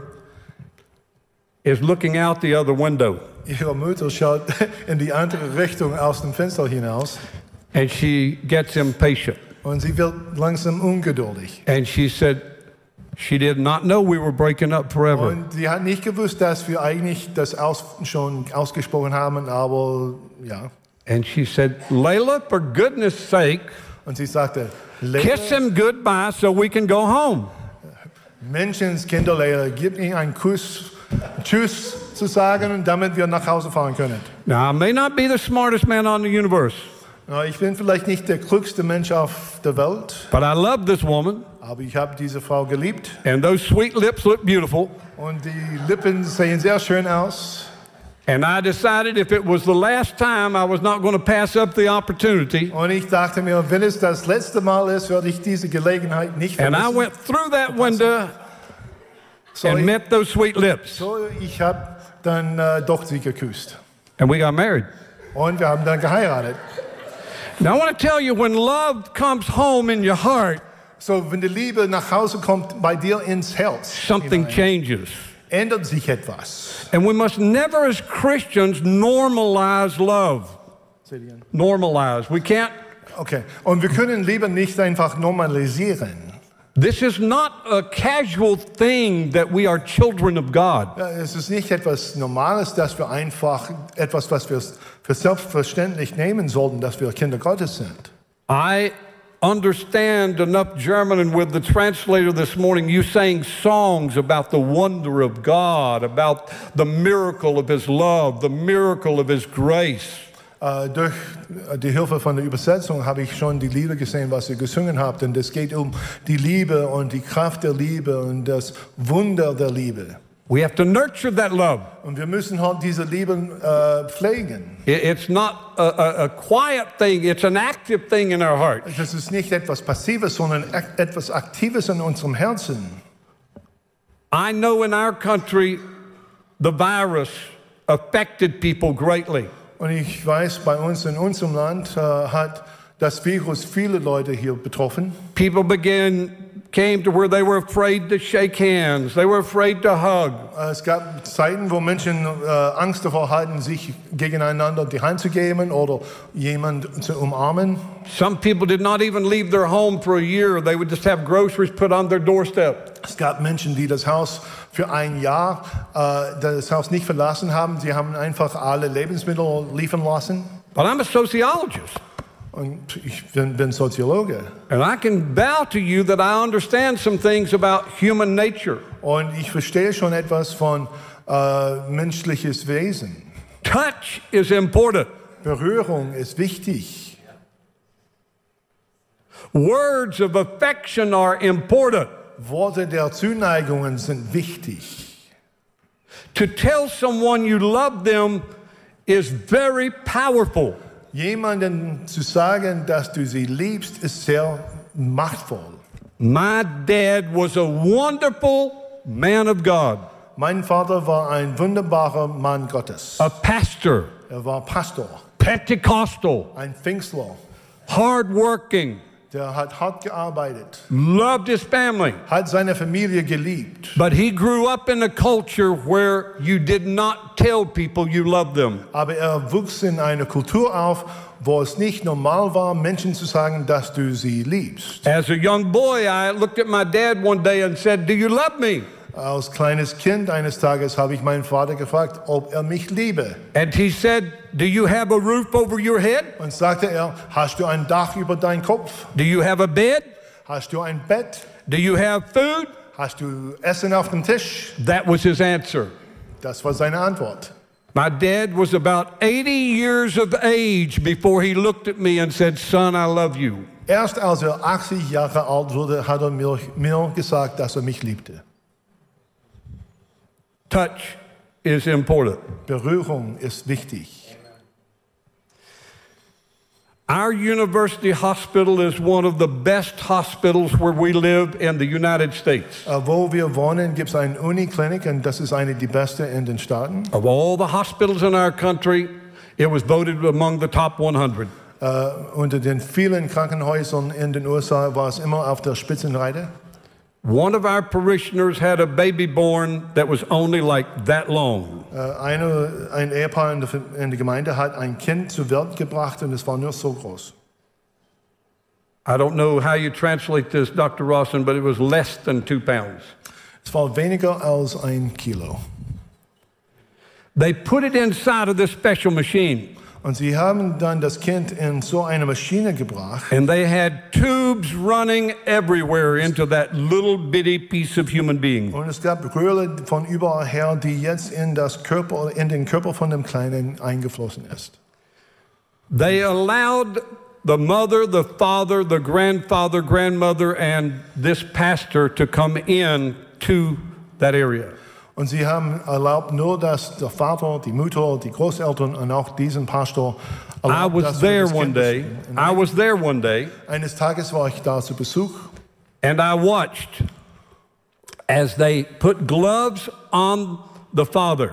D: is looking out the other window,
C: Ihre Mutter schaut in die andere Richtung aus dem Fenster hinaus
D: and she gets impatient.
C: und sie wird langsam ungeduldig.
D: And she said she did not know we were breaking up forever.
C: Und sie hat nicht gewusst, dass wir eigentlich das aus, schon ausgesprochen haben, aber ja.
D: And she said, Layla, for goodness sake,
C: Und sie sagte,
D: kiss him goodbye so we can go home.
C: Menschenskinder, Leila, gib ihm einen Kuss, Tschüss zu sagen, damit wir nach Hause fahren können.
D: Now, I may not be the smartest man on the universe,
C: Ich bin vielleicht nicht der klügste Mensch auf der Welt,
D: but I love this woman,
C: aber ich habe diese Frau geliebt.
D: and those sweet lips look beautiful.
C: Und die Lippen sehen sehr schön aus.
D: And I decided if it was the last time, I was not going to pass up the opportunity.
C: Und ich dachte mir, wenn es das letzte Mal ist, werde ich diese Gelegenheit nicht
D: And I went through that window
C: So
D: and
C: ich,
D: met those sweet lips.
C: so, ich habe dann äh, doch sie geküsst.
D: And we got married.
C: Und wir haben dann geheiratet.
D: Now, I want to tell you when love comes home in your heart,
C: So, wenn die Liebe nach Hause kommt bei dir ins Herz,
D: something
C: hinein,
D: changes.
C: ändert sich etwas.
D: And we must never, as Christians, normalize love. Normalize. We can't,
C: Okay. Und wir können Liebe nicht einfach normalisieren.
D: This is not a casual thing that we are children of God.
C: Es ist nicht etwas Normales, dass wir einfach etwas, was wir für selbstverständlich nehmen sollten, dass wir Kinder Gottes sind.
D: I understand enough German, and with the translator this morning, you sang songs about the wonder of God, about the miracle of His love, the miracle of His grace.
C: Äh, durch die Hilfe von der Übersetzung habe ich schon die Lieder gesehen, was ihr gesungen habt. Und es geht um die Liebe und die Kraft der Liebe und das Wunder der Liebe.
D: We have to nurture that love.
C: Und wir müssen halt diese Liebe äh, pflegen.
D: It- It's not a, a, a quiet thing, it's an active thing in our heart.
C: Das ist nicht etwas Passives, sondern ak- etwas Aktives in unserem Herzen.
D: I know in our country the virus affected people greatly.
C: Und ich weiß, bei uns in unserem Land äh, hat das Virus viele Leute hier betroffen.
D: People began came to where they were afraid to shake hands, they were afraid to hug.
C: Äh, es gab Zeiten, wo Menschen äh, Angst davor hatten, sich gegeneinander die Hand zu geben oder jemand zu umarmen.
D: Some people did not even leave their home for a year. They would just have groceries put on their doorstep.
C: Es gab Menschen, die das Haus für ein Jahr äh, das Haus nicht verlassen haben. Sie haben einfach alle Lebensmittel liefern lassen.
D: But I'm a sociologist.
C: Und ich bin, bin Soziologe.
D: And I can bow to you that I understand some things about human nature.
C: Und ich verstehe schon etwas von äh, menschliches Wesen.
D: Touch is important.
C: Berührung ist wichtig.
D: Words of affection are important.
C: Worte der Zuneigungen sind wichtig.
D: To tell someone you love them is very powerful.
C: Jemanden zu sagen, dass du sie liebst, ist sehr machtvoll.
D: My dad was a wonderful man of God,
C: Mein Vater war ein wunderbarer Mann Gottes.
D: a pastor,
C: Er war Pastor,
D: Pentecostal,
C: ein Pfingstler.
D: hardworking,
C: Der hat hart gearbeitet,
D: loved his family.
C: hat seine Familie geliebt.
D: But he grew up in a culture where you did not tell people you loved them.
C: Aber er wuchs in einer Kultur auf, wo es nicht normal war, Menschen zu sagen, dass du sie liebst.
D: As a young boy, I looked at my dad one day and said, Do you love me?
C: Als kleines Kind eines Tages habe ich meinen Vater gefragt, ob er mich liebe.
D: And he said, Do you have a roof over your head?
C: Und sagte er, hast du ein Dach über deinen Kopf?
D: Do you have a bed?
C: Hast du ein Bett?
D: Do you have food?
C: Hast du Essen auf dem Tisch?
D: That was his answer.
C: Das war seine Antwort.
D: My dad was about 80 years of age before he looked at me and said, Son, I love you.
C: Erst als er 80 Jahre alt wurde, hat er mir, mir gesagt, dass er mich liebte.
D: Touch is important.
C: Berührung ist wichtig.
D: Our university hospital is one of the best hospitals where we live in the United States.
C: Äh, wo wir wohnen, gibt es eine Uniklinik und das ist eine der besten in den Staaten.
D: Of all the hospitals in our country, it was voted among the top 100.
C: Äh, unter den vielen Krankenhäusern in den USA war es immer auf der Spitzenreite.
D: One of our parishioners had a baby born that was only like that long.
C: Äh, eine, ein Ehepaar in der, in der Gemeinde hat ein Kind zur Welt gebracht und es war nur so groß.
D: I don't know how you translate this, Dr. Rawson, but it was less than two pounds.
C: Es war weniger als ein Kilo.
D: They put it inside of this special machine,
C: Und sie haben dann das Kind in so eine Maschine gebracht
D: and they had tubes running everywhere into that little bitty piece of human being.
C: und es gab Röhre von überall her, die jetzt in, das Körper, in den Körper von dem Kleinen eingeflossen ist.
D: They allowed the mother, the father, the grandfather, grandmother, and this pastor to come in to that area.
C: Und sie haben erlaubt nur, dass der Vater, die Mutter, die Großeltern und auch diesen Pastor
D: I was there one day. I was there one day,
C: Eines Tages war ich da zu Besuch
D: and I watched as they put gloves on the father.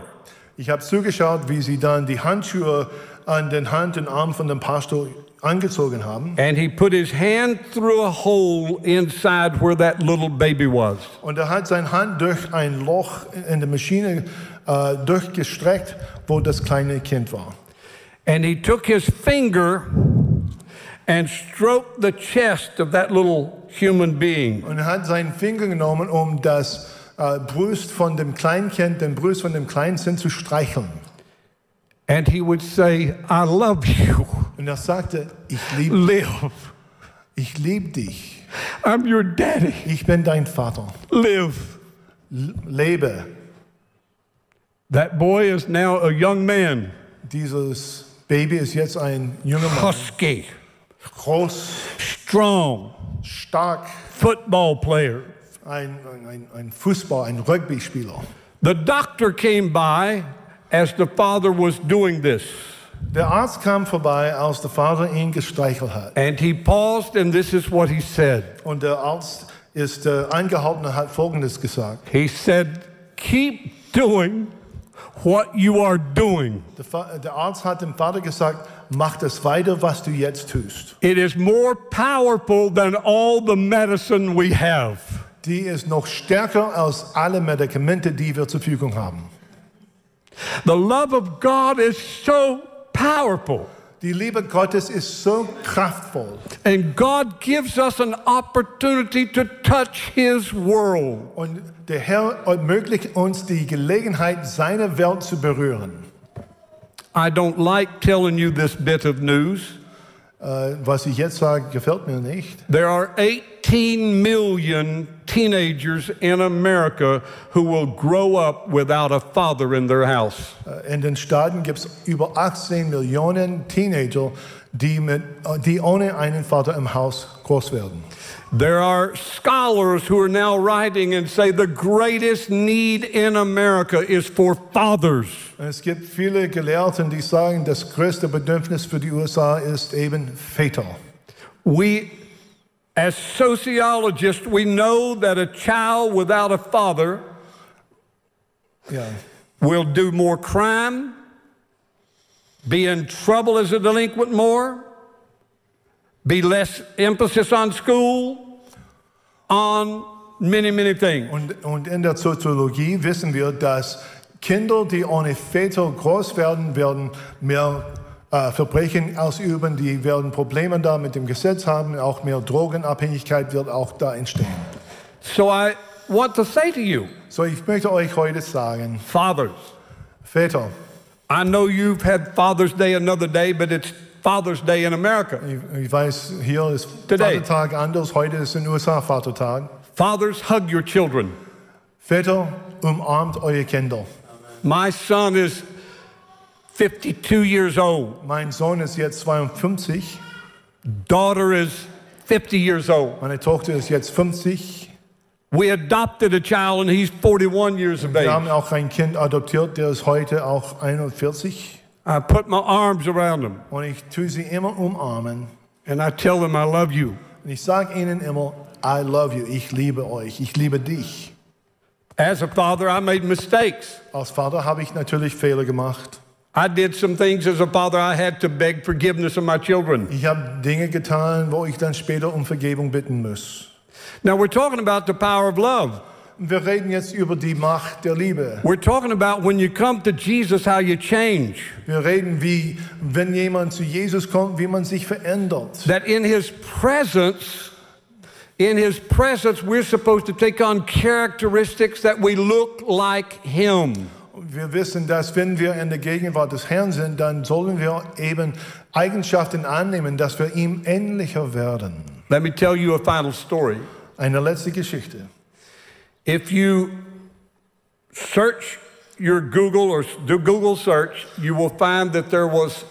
C: Ich habe zugeschaut, wie sie dann die Handschuhe an den Hand und Arm von dem Pastor angezogen haben.
D: And he put his hand through a hole inside where that little baby was.
C: Und er hat seine Hand durch ein Loch in der Maschine äh, durchgestreckt, wo das kleine Kind war.
D: And he took his finger and stroked the chest of that little human being.
C: Und er hat seinen Finger genommen, um das äh, Brust von dem Kleinkind, den Brust von dem Kleinkind zu streicheln.
D: And he would say, I love you.
C: Und er sagte, ich liebe
D: Live.
C: ich lieb dich.
D: I'm your daddy.
C: Ich bin dein Vater.
D: Live.
C: L lebe.
D: That boy is now a young man,
C: Dieses Baby ist jetzt ein junger Mann.
D: husky,
C: Groß,
D: strong,
C: stark,
D: football player.
C: ein, ein, ein Fußball, ein Rugby-Spieler.
D: The doctor came by as the father was doing this.
C: Der Arzt kam vorbei, als der Vater ihn gestreichelt hat.
D: And he paused, and this is what he said.
C: Und der Arzt ist äh, angehalten und hat Folgendes gesagt.
D: He said, Keep doing what you are doing.
C: Der, der Arzt hat dem Vater gesagt, mach das weiter, was du jetzt tust.
D: It is more powerful than all the medicine we have.
C: die ist noch stärker als alle Medikamente, die wir zur Verfügung haben.
D: The love of God is so powerful.
C: Die Liebe Gottes ist so kraftvoll.
D: And God gives us an opportunity to touch His world.
C: Und der Herr ermöglicht uns die Gelegenheit, seine Welt zu berühren.
D: I don't like telling you this bit of news.
C: Äh, was ich jetzt sage, gefällt mir nicht.
D: There are 18 million teenagers in America who will grow up without a father in their house.
C: Uh, in den Staaten gibt es über 18 Millionen Teenager, die, mit, äh, die ohne einen Vater im Haus groß werden.
D: There are scholars who are now writing and say the greatest need in America is for fathers.
C: Es gibt viele Gelehrten, die sagen, das größte Bedürfnis für die USA ist eben Väter.
D: We, as sociologists, we know that a child without a father
C: Ja.
D: will do more crime, be in trouble as a delinquent more, be less emphasis on school, on many, many things.
C: Und, und in der Soziologie wissen wir, dass Kinder, die ohne Väter groß werden, werden mehr äh, Verbrechen ausüben, die werden Probleme da mit dem Gesetz haben, auch mehr Drogenabhängigkeit wird auch da entstehen.
D: So I want to say to you,
C: So, ich möchte euch heute sagen,
D: fathers,
C: Väter,
D: I know you've had Father's Day another day, but it's Father's Day in America.
C: ich, ich weiß, hier ist
D: Today.
C: Vatertag anders, heute ist in den USA Vatertag.
D: Fathers, hug your children.
C: Väter, umarmt eure Kinder.
D: My son is 52 years old.
C: Mein Sohn ist jetzt 52,
D: Daughter is 50 years old.
C: meine Tochter ist jetzt 50.
D: We adopted a child and he's 41 years of age.
C: Wir haben auch ein Kind adoptiert, der ist heute auch 41.
D: I put my arms around him
C: Und ich tue sie immer umarmen.
D: and I tell them I love you.
C: Und ich sage ihnen immer, I love you, ich liebe euch, ich liebe dich.
D: As a father, I made mistakes.
C: Als Vater habe ich natürlich Fehler gemacht.
D: I did some things as a father I had to beg forgiveness of my children.
C: Ich habe Dinge getan, wo ich dann später um Vergebung bitten muss.
D: Now we're talking about the power of love.
C: Wir reden jetzt über die Macht der Liebe.
D: We're talking about when you come to Jesus, how you change.
C: Wir reden, wie, wenn jemand zu Jesus kommt, wie man sich verändert.
D: That in his presence, in his presence, we're supposed to take on characteristics that we look like him.
C: Wir wissen, dass wenn wir in der Gegenwart des Herrn sind, dann sollen wir eben Eigenschaften annehmen, dass wir ihm ähnlicher werden.
D: Let me tell you a final story.
C: Eine letzte Geschichte.
D: If you search your Google or do Google search, you will find that there was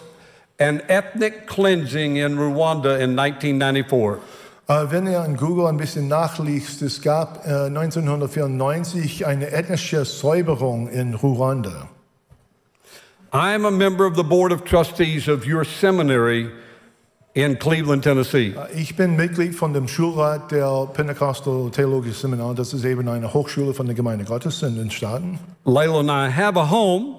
D: an ethnic cleansing in Rwanda in 1994.
C: Äh, Wenn ihr an Google ein bisschen nachliest, es gab äh, 1994 eine ethnische Säuberung in Ruanda.
D: I am a member of the board of trustees of your seminary in Cleveland, Tennessee.
C: Äh, Ich bin Mitglied von dem Schulrat der Pentecostal Theologischen Seminar. Das ist eben eine Hochschule von der Gemeinde Gottes in den Staaten.
D: Layla and I have a home,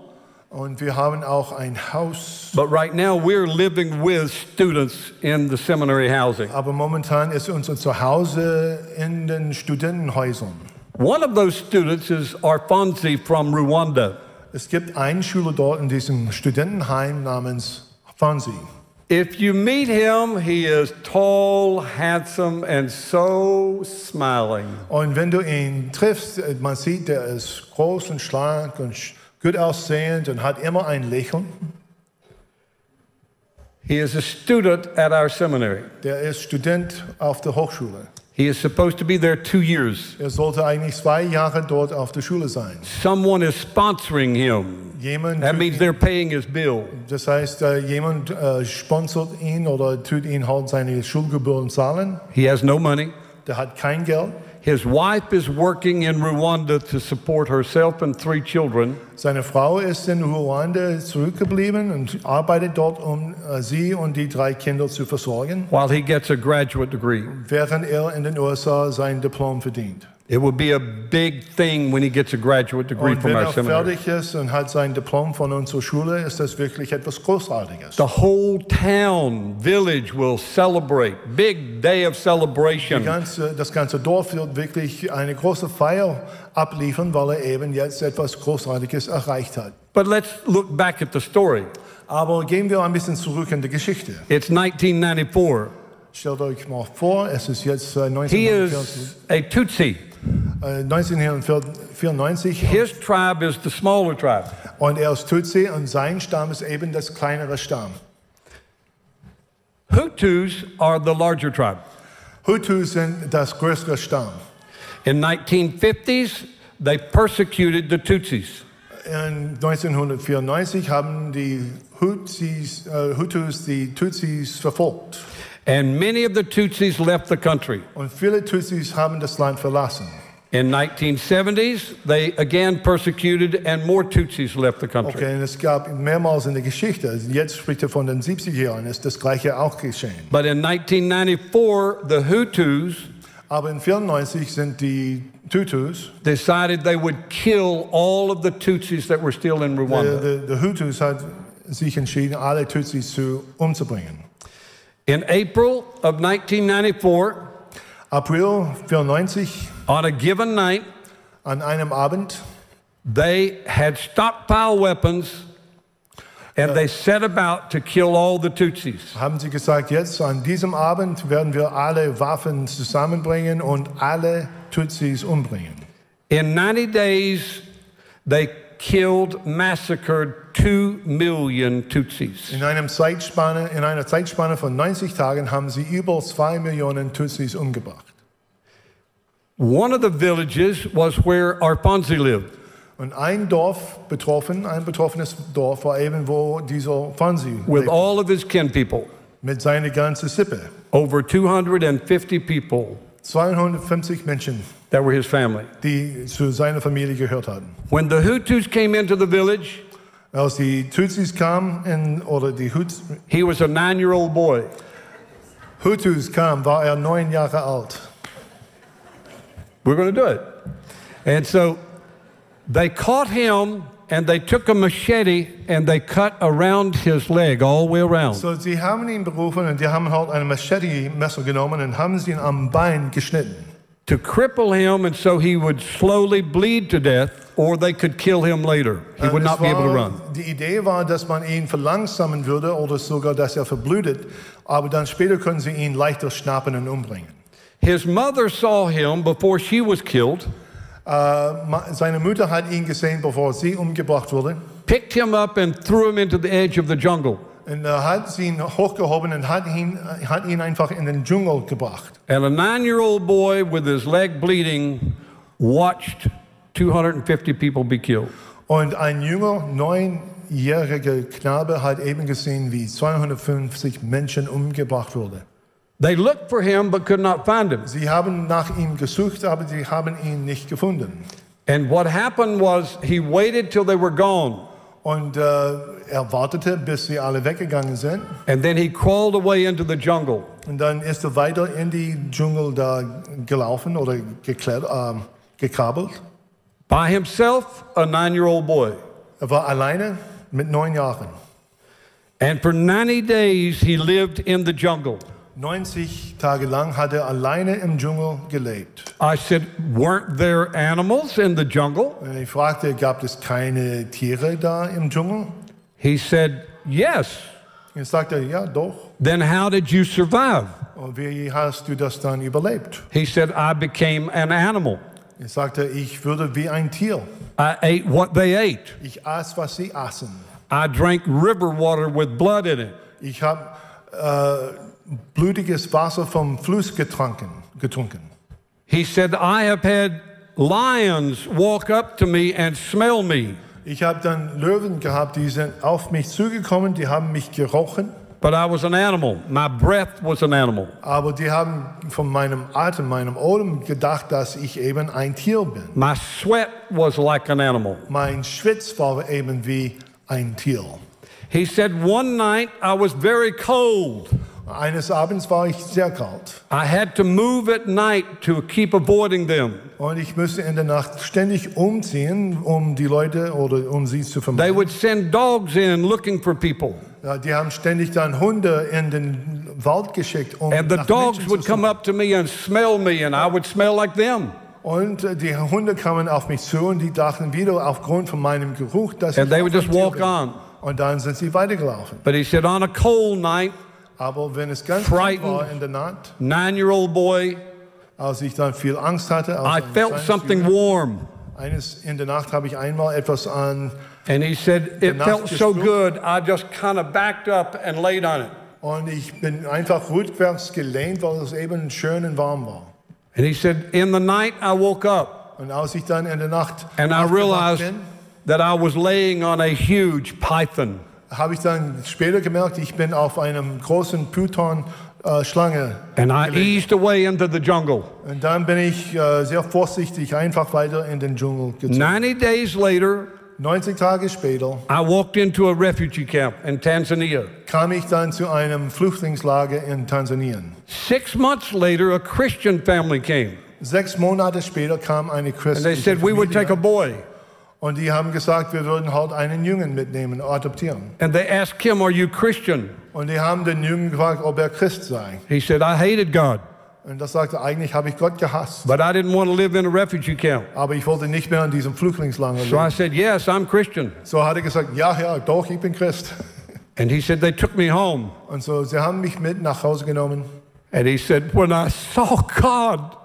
C: Und wir haben auch ein Haus.
D: but right now we're living with students in the seminary housing.
C: Aber momentan ist unser Zuhause in den Studentenhäusern.
D: One of those students is Arfonzi from Rwanda.
C: Es gibt einen Schüler dort in diesem Studentenheim namens Fonsi.
D: If you meet him, he is tall, handsome, and so smiling.
C: Und wenn du ihn triffst, man sieht, der ist groß und schlank und gut aussehend und hat immer ein Lächeln.
D: He is a student at our seminary.
C: Der ist Student auf der Hochschule.
D: He is supposed to be there two years.
C: Er sollte eigentlich zwei Jahre dort auf der Schule sein.
D: Someone is sponsoring him.
C: Jemand
D: That means they're paying his bill.
C: das heißt, äh, jemand äh, sponsert ihn oder tut ihn halt seine Schulgebühren zahlen.
D: He has no money.
C: Der hat kein Geld.
D: His wife is working in Rwanda to support herself and three children.
C: Seine Frau ist in Ruanda zurückgeblieben und arbeitet dort, um äh, sie und die drei Kinder zu versorgen,
D: while he gets a graduate degree.
C: während er in den USA sein Diplom verdient.
D: It will be a big thing when he gets a graduate degree
C: Und
D: from
C: wenn
D: our
C: er
D: seminary.
C: fertig ist und hat sein Diplom von unserer Schule, ist das wirklich etwas Großartiges.
D: The whole town, village will celebrate. Big day of
C: Die
D: celebration.
C: ganze, das ganze Dorf wird wirklich eine große Feier abliefern, weil er eben jetzt etwas Großartiges erreicht hat.
D: But let's look back at the story.
C: Aber gehen wir ein bisschen zurück in die Geschichte.
D: It's 1994.
C: Stellt euch mal vor, es ist jetzt äh,
D: He
C: 1994,
D: is a Tutsi.
C: Äh, 1994
D: His tribe is the smaller tribe.
C: und er ist Tutsi und sein Stamm ist eben das kleinere Stamm.
D: Hutus are the larger tribe.
C: Hutus sind das größere Stamm.
D: In 1950s, they persecuted the Tutsis.
C: In 1994 haben die Hutus, äh, Hutus die Tutsis verfolgt.
D: And many of the Tutsis left the country.
C: Und viele Tutsis haben das Land verlassen.
D: In 1970s, they again persecuted and more Tutsis left the country.
C: Okay, und es gab mehrmals in der Geschichte, jetzt spricht er von den 70er Jahren, ist das Gleiche auch geschehen.
D: But in 1994, the Hutus
C: Aber in 94 sind die Tutus,
D: decided they would kill all of the Tutsis that were still in Rwanda.
C: the, die Hutus hat sich entschieden, alle Tutsis zu, umzubringen.
D: In April of 1994,
C: April 94,
D: on a given night,
C: an einem Abend,
D: they had stockpile weapons and they set about to kill all the Tutsis.
C: haben sie gesagt, jetzt an diesem Abend werden wir alle Waffen zusammenbringen und alle Tutsis umbringen.
D: In 90 days, they killed, massacred 2 million Tutsis.
C: In, einem Zeitspanne, in einer Zeitspanne von 90 Tagen haben sie über 2 Millionen Tutsis umgebracht.
D: One of the villages was where Arpanzi lived.
C: Und ein Dorf betroffen, ein betroffenes Dorf war eben, wo dieser
D: with all of his kin people,
C: mit seiner ganzen Sippe.
D: over 250 people
C: 250 Menschen,
D: that were his family.
C: die zu seiner Familie gehört hatten.
D: When the Hutus came into the village,
C: Als die Tutsis kamen, in, oder die Huts,
D: he was a nine year old boy.
C: Hutus kamen, war er neun Jahre alt.
D: We're going to do it. And so they caught him and they took a machete and they cut around his leg all the way around.
C: So, sie haben ihn berufen und die haben halt ein Machete-Messer genommen und haben sie ihn am Bein geschnitten.
D: to cripple him and so he would slowly bleed to death or they could kill him later. He would not
C: es
D: be able to
C: war-
D: run.
C: Die Idee war, dass man ihn verlangsamen würde oder sogar, dass er verblutet, aber dann später können sie ihn leichter schnappen und umbringen.
D: His mother saw him before she was killed,
C: Äh, seine Mutter hat ihn gesehen, bevor sie umgebracht wurde.
D: picked him up and threw him into the edge of the jungle.
C: Und er hat ihn hochgehoben und hat ihn, hat ihn einfach in den Dschungel gebracht.
D: And a nine year old boy with his leg bleeding watched 250 people be killed.
C: Und ein junger, neunjähriger Knabe hat eben gesehen, wie 250 Menschen umgebracht wurden.
D: They looked for him but could not find him.
C: Sie haben nach ihm gesucht, aber sie haben ihn nicht gefunden.
D: And what happened was he waited till they were gone.
C: Und äh, er wartete, bis sie alle weggegangen sind.
D: And then he crawled away into the jungle.
C: Und dann ist er weiter in die Dschungel da gelaufen oder geklettert, ähm, gekrabbelt.
D: By himself, a nine year old boy.
C: Er war alleine mit neun Jahren.
D: And for 90 days, he lived in the jungle.
C: 90 Tage lang hat er alleine im Dschungel gelebt.
D: I said, Weren't there animals in the jungle?
C: Und ich fragte, gab es keine Tiere da im Dschungel?
D: He said, Yes.
C: Er sagte, ja, doch.
D: Then how did you survive?
C: Und wie hast du das dann überlebt?
D: He said, I became an animal.
C: Er sagte, ich würde wie ein Tier.
D: I ate what they ate.
C: Ich aß, was sie aßen.
D: I drank river water with blood in it.
C: Ich habe äh, blutiges Wasser vom Fluss getrunken. getrunken.
D: He said, I have had lions walk up to me and smell me,
C: Ich habe dann Löwen gehabt, die sind auf mich zugekommen, die haben mich gerochen,
D: but I was an animal. My breath was an animal.
C: aber die haben von meinem Atem, meinem Odem gedacht, dass ich eben ein Tier bin.
D: My sweat was like an animal.
C: Mein Schwitz war eben wie ein Tier.
D: He said, One night I was very cold.
C: Eines Abends war ich sehr kalt
D: I had to move at night to keep avoiding them.
C: und ich musste in der Nacht ständig umziehen, um die Leute oder um sie zu
D: They
C: vermeiden.
D: would send dogs in looking for people.
C: Ja, die haben ständig dann Hunde in den Wald geschickt, um
D: And the
C: nach
D: dogs
C: Menschen
D: would
C: zu
D: come up to me and smell me, and I would smell like them.
C: Und äh, die Hunde kamen auf mich zu und die dachten wieder aufgrund von meinem Geruch, dass
D: And
C: ich
D: they would just walk
C: bin.
D: on.
C: Und dann sind sie weitergelaufen.
D: But he said, on a cold night,
C: Aber wenn es ganz
D: Frightened.
C: war in der Nacht,
D: nine year old boy,
C: als ich dann viel Angst hatte,
D: I felt something
C: Junge,
D: warm.
C: eines in der Nacht habe ich einmal etwas an
D: And he said, it felt so good, I just kind of backed up and laid on it.
C: und ich bin einfach rückwärts gelehnt, weil es eben schön und warm war.
D: And he said, in the night, I woke up
C: Und als ich dann in der Nacht
D: and I realized
C: bin,
D: that I was laying on a huge python.
C: Habe ich dann später gemerkt, ich bin auf einem großen Python-Schlange äh,
D: And I eased away into the jungle.
C: Und dann bin ich äh, sehr vorsichtig einfach weiter in den Dschungel gezogen.
D: 90 days later,
C: 90 Tage später
D: I walked into a refugee camp in Tanzania.
C: kam ich dann zu einem Flüchtlingslager in Tansanien.
D: Six months later, a Christian family came.
C: Sechs Monate später kam eine
D: And they said, we would take a boy.
C: Und die haben gesagt, wir würden halt einen Jungen mitnehmen, adoptieren.
D: And they asked him, Are you Christian?
C: Und die haben den Jungen gefragt, ob er Christ sei.
D: He said, I hated God,
C: Und das sagte, eigentlich habe ich Gott gehasst,
D: but I didn't want to live in a refugee camp.
C: aber ich wollte nicht mehr in diesem Flüchtlingslager
D: So I
C: leben.
D: said, Yes, I'm Christian.
C: So hat er gesagt, ja, ja, doch, ich bin Christ.
D: And he said, They took me home.
C: Und so, sie haben mich mit nach Hause genommen.
D: And he said, When I saw God,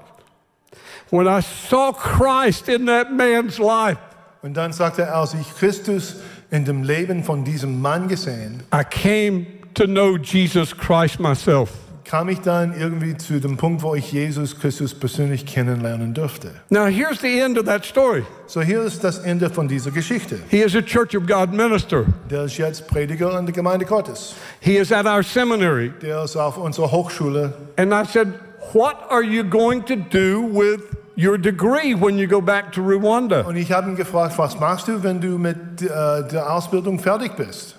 D: when I saw Christ in that man's life,
C: Und dann sagte er, als ich Christus in dem Leben von diesem Mann gesehen,
D: I came to know Jesus Christ myself.
C: kam ich dann irgendwie zu dem Punkt, wo ich Jesus Christus persönlich kennenlernen durfte.
D: Now, here's the end of that story.
C: So hier ist das Ende von dieser Geschichte.
D: He is a Church of God minister.
C: Der ist jetzt Prediger in der Gemeinde Gottes.
D: He is at our seminary.
C: Der ist auf unserer Hochschule.
D: And I said, What are you going to do with your degree when you go back to Rwanda?
C: Und ich habe ihn gefragt, was machst du, wenn du mit äh, der Ausbildung fertig bist?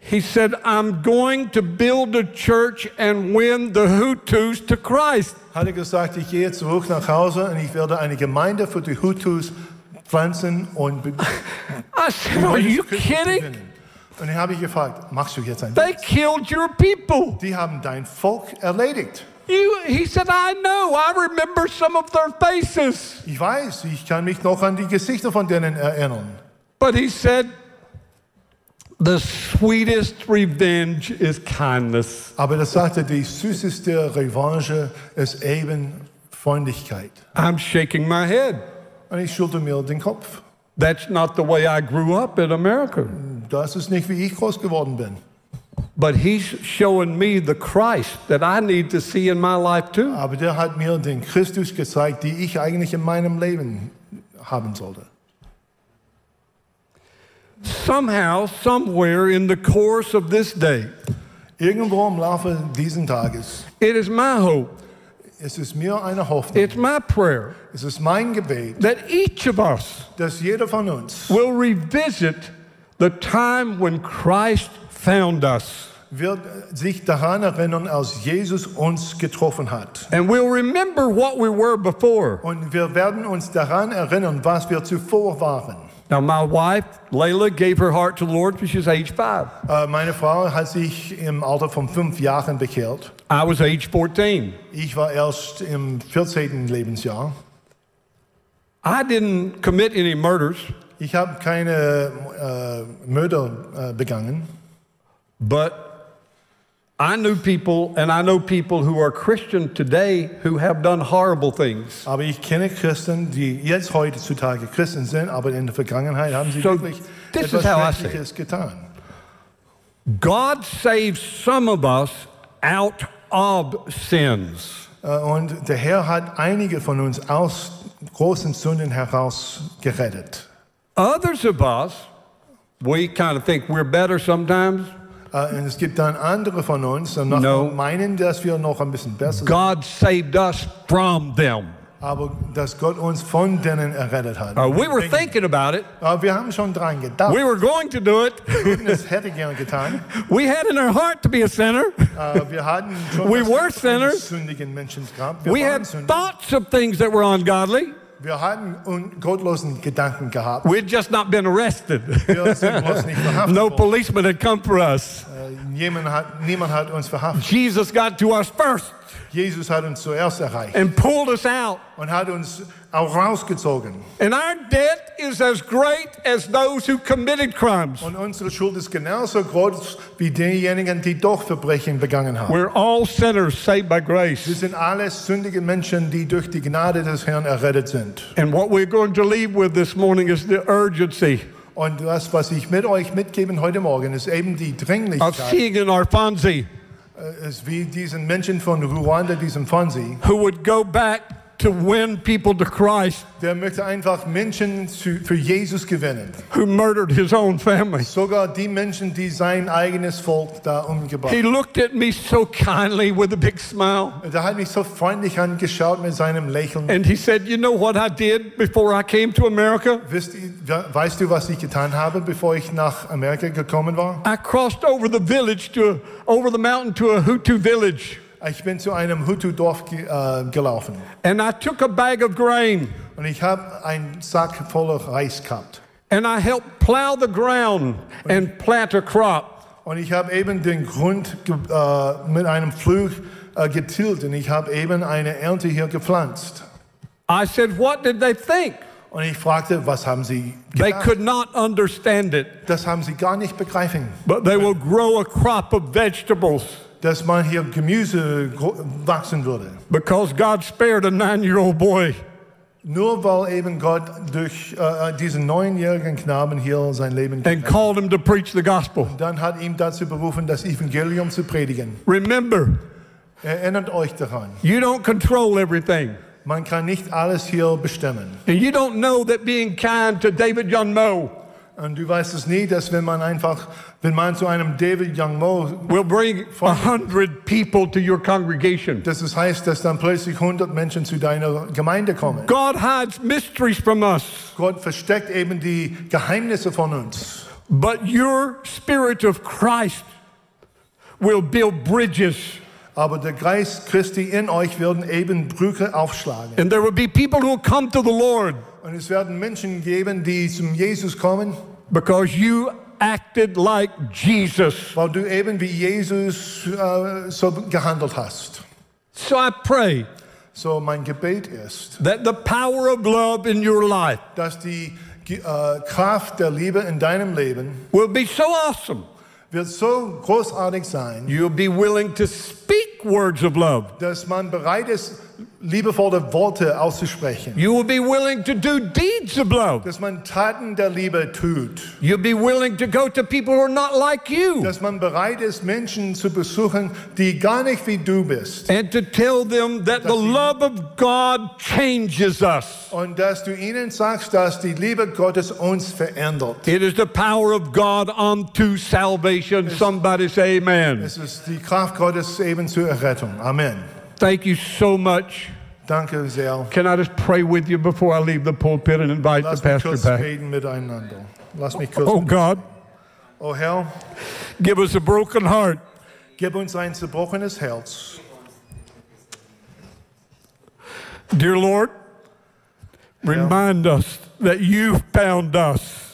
D: He said, I'm going to build a church and win the Hutus to Christ.
C: Hat er gesagt, ich gehe zurück nach Hause und ich werde eine Gemeinde für die Hutus pflanzen und
D: I said, Are you kidding?
C: Und dann habe ich gefragt, machst du jetzt ein
D: They killed your people.
C: Die haben dein Volk erledigt.
D: You, he said, I know. I remember some of their faces.
C: Ich weiß, ich kann mich noch an die Gesichter von denen erinnern.
D: But he said, The sweetest revenge is kindness.
C: Aber das sagte, die süßeste Revanche ist eben Freundlichkeit.
D: I'm shaking my head.
C: Und ich schüttelte mir den Kopf.
D: That's not the way I grew up in America.
C: Das ist nicht, wie ich groß geworden bin.
D: But he's showing me the Christ that I need to see in my life too.
C: Aber der hat mir den Christus gezeigt, die ich eigentlich in meinem Leben haben sollte.
D: Somehow, somewhere in the course of this day,
C: Irgendwo im Laufe dieses Tages
D: it is my hope,
C: ist mir eine Hoffnung,
D: it's my prayer
C: es ist mein Gebet,
D: that each of us
C: dass jeder von uns
D: will revisit the time when Christ found us.
C: wird sich daran erinnern, als Jesus uns getroffen hat.
D: And we'll remember what we were before.
C: Und wir werden uns daran erinnern, was wir zuvor waren.
D: Now, my wife, Layla, gave her heart to the Lord when she was age five.
C: Äh, Meine Frau hat sich im Alter von fünf Jahren bekehrt.
D: I was age 14.
C: Ich war erst im 14. Lebensjahr.
D: I didn't commit any murders,
C: Ich habe keine äh, Mörder äh, begangen,
D: but I knew people, and I know people who are Christian today who have done horrible things.
C: aber ich kenne Christen, die jetzt heutzutage Christen sind, aber in der Vergangenheit haben sie
D: So,
C: wirklich
D: this
C: etwas
D: is how I see it.
C: Schreckliches getan.
D: God saves some of us out of sins.
C: Äh, Und der Herr hat einige von uns aus großen Sünden heraus gerettet.
D: Others of us, we kind of think we're better sometimes.
C: Äh, es gibt dann andere von uns, die
D: No.
C: meinen, dass wir noch ein bisschen besser sind.
D: God saved us from them.
C: aber dass Gott uns von denen errettet hat.
D: Uh, we were thinking about it.
C: Aber wir haben schon dran gedacht.
D: We were going to do it.
C: Hätte getan.
D: We had in our heart to be a sinner.
C: Äh, wir hatten schon
D: We were sinners.
C: sündigen Menschen gehabt. Wir,
D: We had thoughts of things that were ungodly.
C: Wir hatten un gottlosen Gedanken gehabt.
D: We had just not been arrested.
C: Wir sind bloß nicht verhaftet
D: No
C: worden.
D: policeman had come for us.
C: Jemand hat, niemand hat uns verhaftet.
D: Jesus got to us first
C: Jesus hat uns zuerst erreicht
D: and pulled us out.
C: und hat uns auch rausgezogen.
D: And our debt is as great as those who committed crimes.
C: Und unsere Schuld ist genauso groß wie diejenigen, die doch Verbrechen begangen haben.
D: We're all sinners saved by grace.
C: Wir sind alle sündige Menschen, die durch die Gnade des Herrn errettet sind.
D: And what we're going to leave with this morning is the urgency
C: Und das, was ich mit euch mitgeben heute Morgen, ist eben die
D: of
C: Dringlichkeit.
D: seeing in our Fonzie
C: Es ist wie diesen Menschen von Ruanda, diesem Fonsi.
D: who would go back to win people to Christ
C: Der möchte einfach Menschen zu, für Jesus gewinnen.
D: who murdered his own family.
C: Sogar die Menschen, die sein eigenes Volk da umgebracht
D: He looked at me so kindly with a big smile.
C: Der hat mich so freundlich angeschaut mit seinem Lächeln.
D: And he said, You know what I did before I came to America?
C: Ihr, weißt du, was ich getan habe, bevor ich nach Amerika gekommen war?
D: I crossed over the village to over the mountain to a Hutu village.
C: Ich bin zu einem Hutu-Dorf ge äh, gelaufen.
D: And I took a bag of grain
C: Und ich habe einen Sack voller Reis gehabt.
D: and I helped plow the ground and plant a crop.
C: Und ich habe eben den Grund äh, mit einem Flug äh, getilgt und ich habe eben eine Ernte hier gepflanzt.
D: I said, What did they think?
C: Und ich fragte, was haben Sie
D: They
C: gedacht?
D: could not understand it,
C: Das haben Sie gar nicht begreifen.
D: but they will grow a crop of vegetables
C: Dass man hier Gemüse wachsen würde.
D: because God spared a nine year old boy.
C: Nur weil eben Gott durch äh, uh, diesen neunjährigen Knaben hier sein Leben
D: and called him to preach the gospel.
C: Dann hat ihm dazu berufen, das Evangelium zu predigen.
D: Remember,
C: Erinnert euch daran.
D: you don't control everything.
C: Man kann nicht alles hier bestimmen.
D: And you don't know that being kind to David Young Mo
C: Und du weißt es nie, dass wenn man einfach, wenn man zu einem David Young Mo,
D: will bring a hundred people to your congregation.
C: dass es heißt, dass dann plötzlich 100 Menschen zu deiner Gemeinde kommen.
D: God hides mysteries from us,
C: Gott versteckt eben die Geheimnisse von uns.
D: but your spirit of Christ will build bridges.
C: Aber der Geist Christi in euch werden eben Brücke aufschlagen.
D: And there will be people who come to the Lord
C: Und es werden Menschen geben, die zum Jesus kommen,
D: because you acted like Jesus.
C: weil du eben wie Jesus äh, so gehandelt hast.
D: So I pray
C: So mein Gebet ist,
D: that the power of love in your life
C: dass die äh, Kraft der Liebe in deinem Leben
D: will be so awesome.
C: wird so großartig sein,
D: You'll be willing to speak words of love.
C: dass man bereit ist, liebevolle Worte auszusprechen.
D: You will be willing to do deeds of love.
C: Dass man Taten der Liebe tut.
D: You'll be willing to go to people who are not like you
C: Dass man bereit ist, Menschen zu besuchen, die gar nicht wie du bist.
D: and to tell them that the love of God changes us.
C: Und dass du ihnen sagst, dass die Liebe Gottes uns verändert.
D: It is the power of God unto salvation. Somebody say amen.
C: Es ist die Kraft Gottes eben zur Errettung. Amen.
D: Thank you so much.
C: Danke sehr.
D: Can I just pray with you before I leave the pulpit and invite the
C: Lass mich
D: pastor back?
C: miteinander. Lass mich kurz.
D: Oh God,
C: Oh Herr,
D: give us a broken heart.
C: gib uns ein zerbrochenes Herz.
D: Dear Lord, remind us that you found us.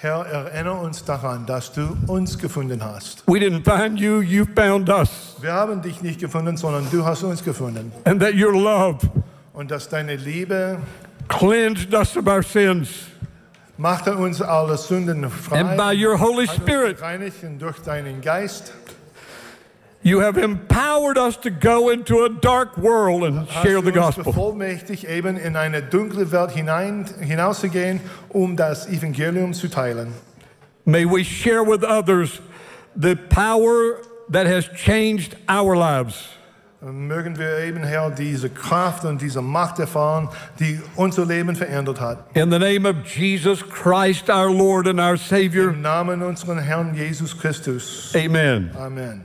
C: Herr, erinnere uns daran, dass du uns gefunden hast.
D: We didn't find you, you found us.
C: Wir haben dich nicht gefunden, sondern du hast uns gefunden.
D: And that your love
C: Und dass deine Liebe
D: cleansed us of our sins.
C: machte uns alle Sünden frei.
D: And by your Holy Spirit,
C: gereinigt und durch deinen Geist
D: you have empowered us to go into a dark world and share the gospel.
C: bevollmächtigt, eben in eine dunkle Welt hinein, hinauszugehen, um das Evangelium zu teilen.
D: May we share with others the power that has changed our lives.
C: Mögen wir eben, Herr, diese Kraft und diese Macht erfahren, die unser Leben verändert hat.
D: In the name of Jesus Christ, our Lord and our Savior.
C: Im Namen unseres Herrn Jesus Christus.
D: Amen.
C: Amen.